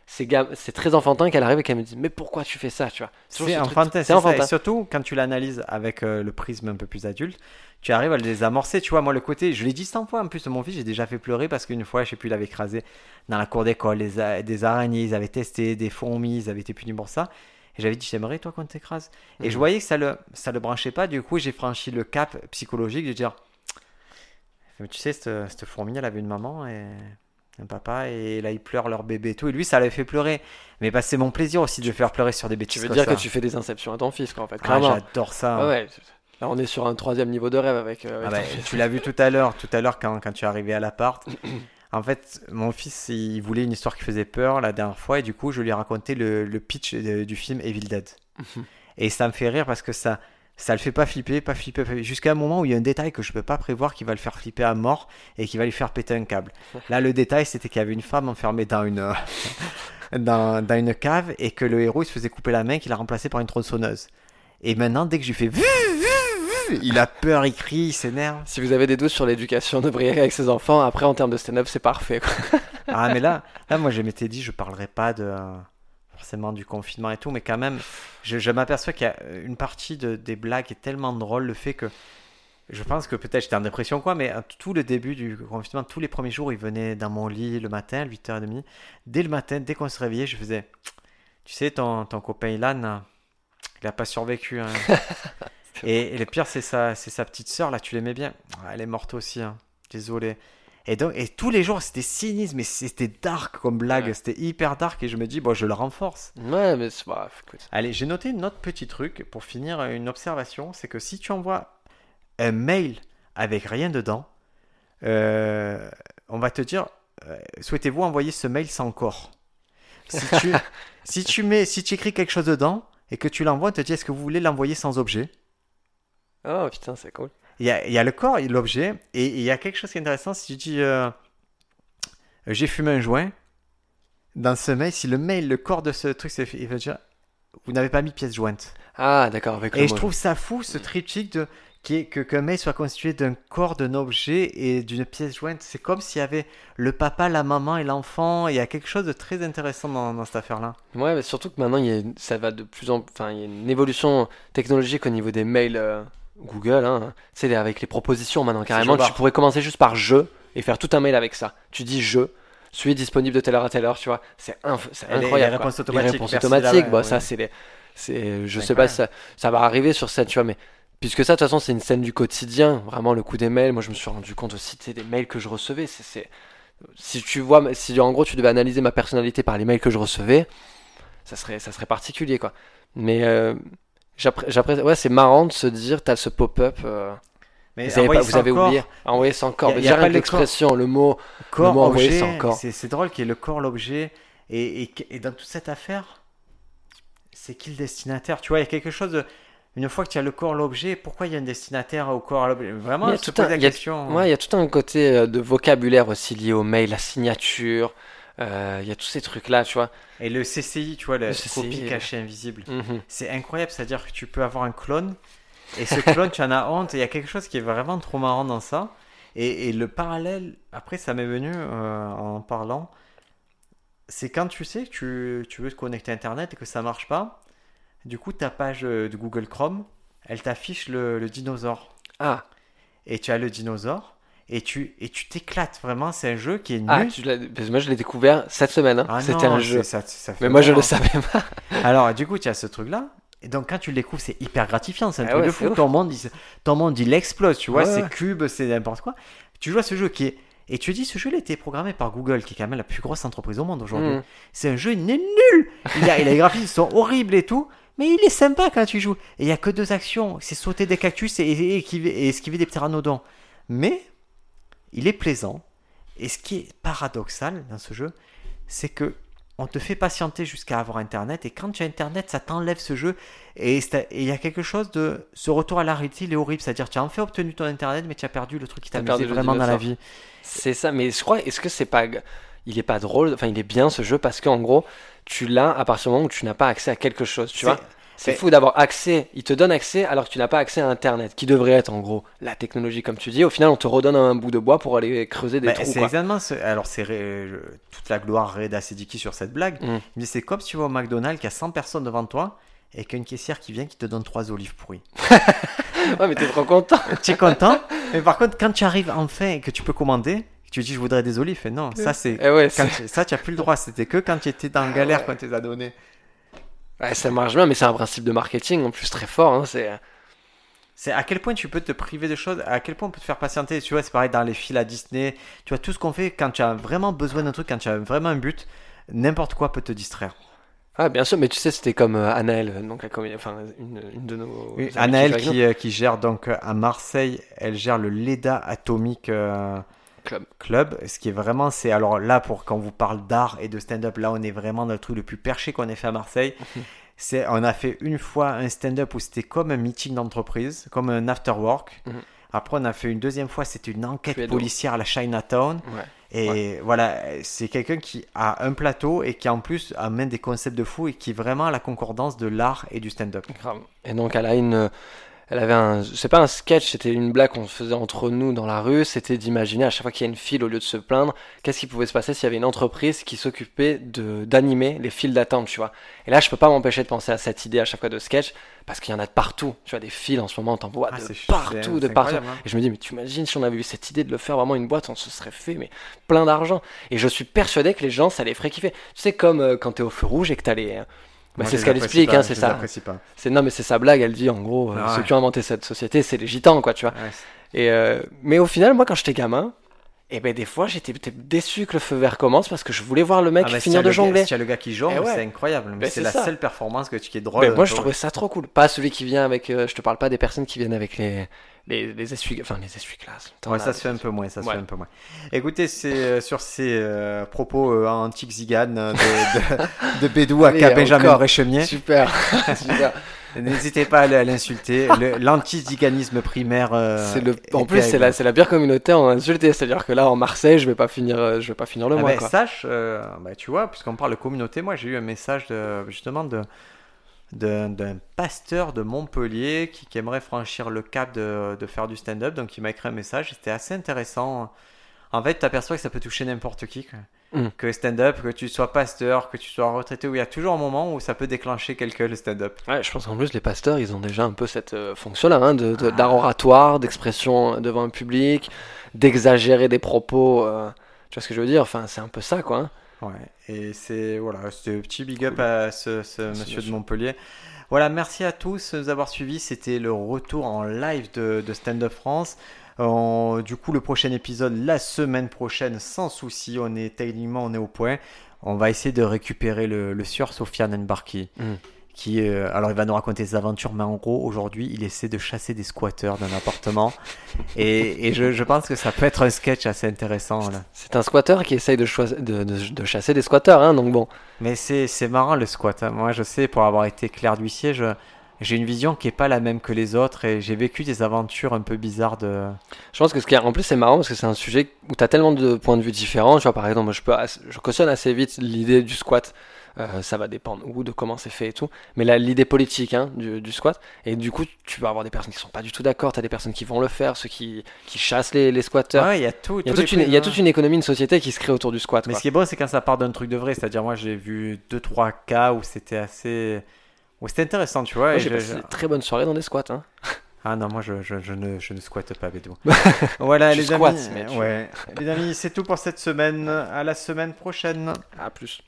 C'est, très enfantin qu'elle arrive et qu'elle me dit mais pourquoi tu fais ça tu vois? C'est ce enfantin, c'est enfantin Et surtout, quand tu l'analyses avec euh, le prisme un peu plus adulte, tu arrives à le désamorcer. Tu vois, moi, le côté, je l'ai dit 100 fois en plus de mon fils, j'ai déjà fait pleurer parce qu'une fois, je sais plus, il avait écrasé dans la cour d'école des araignées, ils avaient testé, des fourmis, ils avaient été punis pour ça. Et j'avais dit, j'aimerais, toi, qu'on t'écrase. Et je Mhm. voyais que ça le, ça le branchait pas. Du coup, j'ai franchi le cap psychologique de dire, Mais tu sais, cette, cette fourmi, elle avait une maman et un papa, et là, ils pleurent leur bébé et tout. Et lui, ça l'avait fait pleurer. Mais bah, c'est mon plaisir aussi de le faire pleurer sur des tu bêtises veux comme dire ça. que tu fais des inceptions à ton fils quoi en fait Ah, j'adore ça. Ouais, ouais. Là, on est sur un troisième niveau de rêve avec. euh, avec Ah bah, tu l'as vu tout à l'heure, tout à l'heure quand, quand tu es arrivé à l'appart. En fait, mon fils, il voulait une histoire qui faisait peur la dernière fois et du coup, je lui ai raconté le, le pitch de- du film Evil Dead. Et ça me fait rire parce que ça, ça le fait pas flipper, pas flipper, pas flipper, jusqu'à un moment où il y a un détail que je peux pas prévoir qui va le faire flipper à mort et qui va lui faire péter un câble. Là, le détail, c'était qu'il y avait une femme enfermée dans une, dans, dans une cave et que le héros, il se faisait couper la main qu'il a remplacé par une tronçonneuse. Et maintenant, dès que je lui fais vu, vu, vu, il a peur, il crie, il s'énerve. Si vous avez des doutes sur l'éducation de Briac avec ses enfants, après en termes de stand-up, c'est parfait. Quoi. Ah, mais là, là moi, je m'étais dit, je parlerai pas de forcément du confinement et tout, mais quand même, je, je m'aperçois qu'il y a une partie de, des blagues est tellement drôle, le fait que je pense que peut-être j'étais en dépression, quoi, mais à tout le début du confinement, tous les premiers jours, il venait dans mon lit le matin, à 8h30. Dès le matin, dès qu'on se réveillait, je faisais, tu sais, ton, ton copain Ilan, il a pas survécu. hein. et, et le pire, c'est sa, c'est sa petite sœur, là, tu l'aimais bien. Ah, Elle est morte aussi, hein. désolé. Et donc, et tous les jours, c'était cynisme, mais c'était dark comme blague, Ouais. c'était hyper dark, et je me dis, bon, je le renforce. Ouais, mais c'est pas. Écoute. Allez, j'ai noté une autre petit truc pour finir, une observation, c'est que si tu envoies un mail avec rien dedans, euh, on va te dire, euh, souhaitez-vous envoyer ce mail sans corps? Si tu, si tu mets, si tu écris quelque chose dedans et que tu l'envoies, on te dit, est-ce que vous voulez l'envoyer sans objet? Oh putain, c'est cool. Il y, a, y a le corps et l'objet, et il y a quelque chose qui est intéressant si tu dis euh, j'ai fumé un joint, dans ce mail, si le mail, le corps de ce truc, il veut dire vous n'avez pas mis pièce jointe. Ah, d'accord, avec le Et je trouve ça fou, ce triptyque de qui est que qu'un mail soit constitué d'un corps, d'un objet et d'une pièce jointe. C'est comme s'il y avait le papa, la maman et l'enfant. Il y a quelque chose de très intéressant dans, dans cette affaire-là. Ouais, mais surtout que maintenant, il y a, une- ça va de plus en Enfin, il y a une évolution technologique au niveau des mails euh, Google. Hein. Les- avec les propositions maintenant, carrément, tu pourrais commencer juste par je et faire tout un mail avec ça. Tu dis je, suis disponible de telle heure à telle heure, tu vois. C'est c'est incroyable. les réponses automatiques, Les réponses automatiques, bah, ouais, ça, c'est les. c'est- Je C'est sais pas ça, ça va arriver sur scène, tu vois, mais. Puisque ça, de toute façon, c'est une scène du quotidien. Vraiment, le coup des mails. Moi, je me suis rendu compte aussi, des mails que je recevais. C'est, c'est- Si tu vois, si en gros, tu devais analyser ma personnalité par les mails que je recevais, ça serait, ça serait particulier, quoi. Mais euh, j'appré- j'appré- ouais, c'est marrant de se dire, t'as ce pop-up. euh, Mais vous avez, envoyer pas- vous avez oublié. Envoyer ça encore. Y a- Mais y a pas l'expression, le mot. corps, mot objet, c'est encore. c'est c'est drôle qu'il y ait le corps, l'objet. Et, et, et dans toute cette affaire, c'est qui le destinataire? Tu vois, il y a quelque chose de. Une fois que tu as le corps, l'objet, pourquoi il y a un destinataire au corps, l'objet? Vraiment, Il y a se tout poser un- la il question. Ouais, il y a tout un côté euh, de vocabulaire aussi lié au mail, la signature. Euh, Il y a tous ces trucs-là, tu vois. Et le CCI, tu vois, la Le CCI, copie cachée invisible. Mhm. C'est incroyable, c'est-à-dire que tu peux avoir un clone, et ce clone, tu en as honte, il y a quelque chose qui est vraiment trop marrant dans ça. Et, et le parallèle, après, ça m'est venu euh, en parlant, c'est quand tu sais que tu, tu veux te connecter à Internet et que ça marche pas, du coup, ta page euh, de Google Chrome, elle t'affiche le, le dinosaure. Ah, Et tu as le dinosaure, et tu et tu t'éclates, vraiment, c'est un jeu qui est nul. ah tu parce que moi je l'ai découvert cette semaine. hein. Ah C'était un jeu. c'est- ça- ça fait Mais moi je le savais pas. Alors, du coup, tu as ce truc-là. Et donc, quand tu le découvres, c'est hyper gratifiant. C'est un Ah truc ouais, de fou. Ton monde, il, ton monde, il explose. Tu vois, Ouais, c'est ouais. cube, c'est n'importe quoi. Tu joues à ce jeu qui est. Et tu dis, ce jeu, il a été programmé par Google, qui est quand même la plus grosse entreprise au monde aujourd'hui. Mhm. C'est un jeu, il est nul. Il a, il a les graphismes sont horribles et tout. Mais il est sympa quand tu joues. Et il y a que deux actions c'est sauter des cactus et, et esquiver des pteranodons. Mais il est plaisant. Et ce qui est paradoxal dans ce jeu, c'est que on te fait patienter jusqu'à avoir Internet. Et quand tu as Internet, ça t'enlève ce jeu. Et il y a quelque chose de. Ce retour à la réalité, il est horrible. C'est-à-dire, tu as enfin obtenu ton Internet, mais tu as perdu le truc qui t'amusait vraiment dans la vie. C'est ça, mais je crois, est-ce que c'est pas. Il est pas drôle, enfin il est bien ce jeu parce qu'en gros, tu l'as à partir du moment où tu n'as pas accès à quelque chose, tu vois? C'est fou d'avoir accès, il te donne accès alors que tu n'as pas accès à Internet, qui devrait être en gros la technologie comme tu dis. Au final, on te redonne un bout de bois pour aller creuser des Bah, trous. c'est exactement ce- Alors, c'est ré- toute la gloire Reda Sediki sur cette blague. Mm. Mais c'est comme si tu vas au McDonald's, qu'il y a 100 personnes devant toi et qu'une caissière qui vient qui te donne trois olives pourries. Ouais, mais t'es trop content. tu es content, mais par contre, quand tu arrives enfin et que tu peux commander, tu dis je voudrais des olives, et non, ça c'est. Eh ouais, ça, tu n'as plus le droit. C'était que quand tu étais dans la galère, quand tu les as donnés. Ouais, ça marche bien, mais c'est un principe de marketing en plus très fort. hein, c'est C'est à quel point tu peux te priver de choses, à quel point on peut te faire patienter. Tu vois, c'est pareil dans les fils à Disney. Tu vois, tout ce qu'on fait quand tu as vraiment besoin d'un truc, quand tu as vraiment un but, n'importe quoi peut te distraire. Ah, bien sûr, mais tu sais, c'était comme euh, Anaël, euh, donc la comédie- enfin, une, une de nos. Oui, Anaël qui, euh, qui gère donc euh, à Marseille, elle gère le Leda Atomic euh, Club. Club. Ce qui est vraiment, c'est alors là pour quand on vous parle d'art et de stand-up, là on est vraiment dans le truc le plus perché qu'on ait fait à Marseille. c'est, on a fait une fois un stand-up où c'était comme un meeting d'entreprise, comme un after work. Mhm. Après, on a fait une deuxième fois, c'était une enquête policière à la Chinatown. Ouais. Et voilà, c'est quelqu'un qui a un plateau et qui en plus amène des concepts de fou et qui est vraiment à la concordance de l'art et du stand-up. Et donc elle a une, elle avait un, c'est pas un sketch, c'était une blague qu'on faisait entre nous dans la rue, c'était d'imaginer à chaque fois qu'il y a une file au lieu de se plaindre, qu'est-ce qui pouvait se passer s'il y avait une entreprise qui s'occupait de d'animer les files d'attente, tu vois. Et là je peux pas m'empêcher de penser à cette idée à chaque fois de sketch parce qu'il y en a de partout, tu vois des files en ce moment, t'en vois Ah, de partout, de partout. hein. Et je me dis mais tu imagines si on avait eu cette idée de le faire vraiment une boîte, on se serait fait mais plein d'argent. Et je suis persuadé que les gens ça les ferait kiffer. Tu sais comme euh, quand t'es au feu rouge et que t'as les bah, c'est ce qu'elle explique, hein, c'est ça. C'est non mais c'est sa blague, elle dit en gros euh, Ah ceux ouais. qui ont inventé cette société, c'est les gitans quoi, tu vois. Ouais, Et euh, mais au final moi quand j'étais gamin, et ben des fois j'étais déçu que le feu vert commence parce que je voulais voir le mec Ah, finir de le gars- jongler. Si tu as le gars qui jongle, Eh ouais. c'est incroyable. Ben, c'est la ça. seule performance que tu qui est drôle. Ben, moi je trouvais ça trop cool. Pas celui qui vient avec, euh, je te parle pas des personnes qui viennent avec les les, les essuie enfin les essuie-glaces. Ouais, ça se fait un peu moins, ça se fait un peu moins. Écoutez, c'est euh, sur ces euh, propos euh, antiques ziganes de, de, de Bédou à Benjamin Réchemier. Super, super. N'hésitez pas à l'insulter. L'anti-ziganisme primaire. le, en plus, c'est la, c'est la pire communauté en insulté. C'est-à-dire que là, en Marseille, je vais pas finir, je vais pas finir le ah mois. Ben, sache, bah, tu vois, puisqu'on parle de communauté, moi, j'ai eu un message de, justement de d'un pasteur de Montpellier qui, aimerait franchir le cap de, de faire du stand-up. Donc il m'a écrit un message, c'était assez intéressant. En fait, tu aperçois que ça peut toucher n'importe qui. Mm. Que stand-up, que tu sois pasteur, que tu sois retraité, où il y a toujours un moment où ça peut déclencher quelqu'un le stand-up. Ouais, je pense qu'en plus, les pasteurs, ils ont déjà un peu cette euh, fonction-là, hein, de, ah. d'art oratoire, d'expression devant un public, d'exagérer des propos. Euh, tu vois ce que je veux dire? Enfin, c'est un peu ça, quoi. Hein. Ouais, et c'est voilà, c'était un petit big up à ce, monsieur de Montpellier. Voilà, merci à tous de nous avoir suivis. C'était le retour en live de, Stand Up France. du coup, le prochain épisode la semaine prochaine, sans souci. On est techniquement, on est au point. On va essayer de récupérer le, le sieur Sofiane Nbarki. Mm qui euh, alors il va nous raconter ses aventures mais en gros aujourd'hui il essaie de chasser des squatteurs d'un appartement et, et je, je, pense que ça peut être un sketch assez intéressant c'est un squatteur qui essaye de, de, de, chasser des squatteurs hein, donc bon mais c'est marrant le squat hein. moi je sais pour avoir été clair d'huissier je j'ai une vision qui est pas la même que les autres et j'ai vécu des aventures un peu bizarres de. Je pense que ce qui est, en plus c'est marrant parce que c'est un sujet où tu as tellement de points de vue différents. Tu vois, par exemple, je peux, je cautionne assez vite l'idée du squat euh, ça va dépendre ou de comment c'est fait et tout. Mais là, l'idée politique hein, du, squat. Et du coup, tu vas avoir des personnes qui sont pas du tout d'accord. Tu as des personnes qui vont le faire, ceux qui, qui chassent les, les squatteurs. il y a tout. Il y a, toute, une, il y a toute une économie, une société qui se crée autour du squat. Mais ce qui est bon, c'est quand ça part d'un truc de vrai. C'est-à-dire, moi, j'ai vu 2-3 cas où c'était assez. où c'était intéressant, tu vois. j'ai passé très bonne soirée dans des squats. Hein. Ah non, moi je, je, je, ne, je ne squatte pas Bédou. voilà les amis. Ouais. Les amis, c'est tout pour cette semaine. À la semaine prochaine. À plus.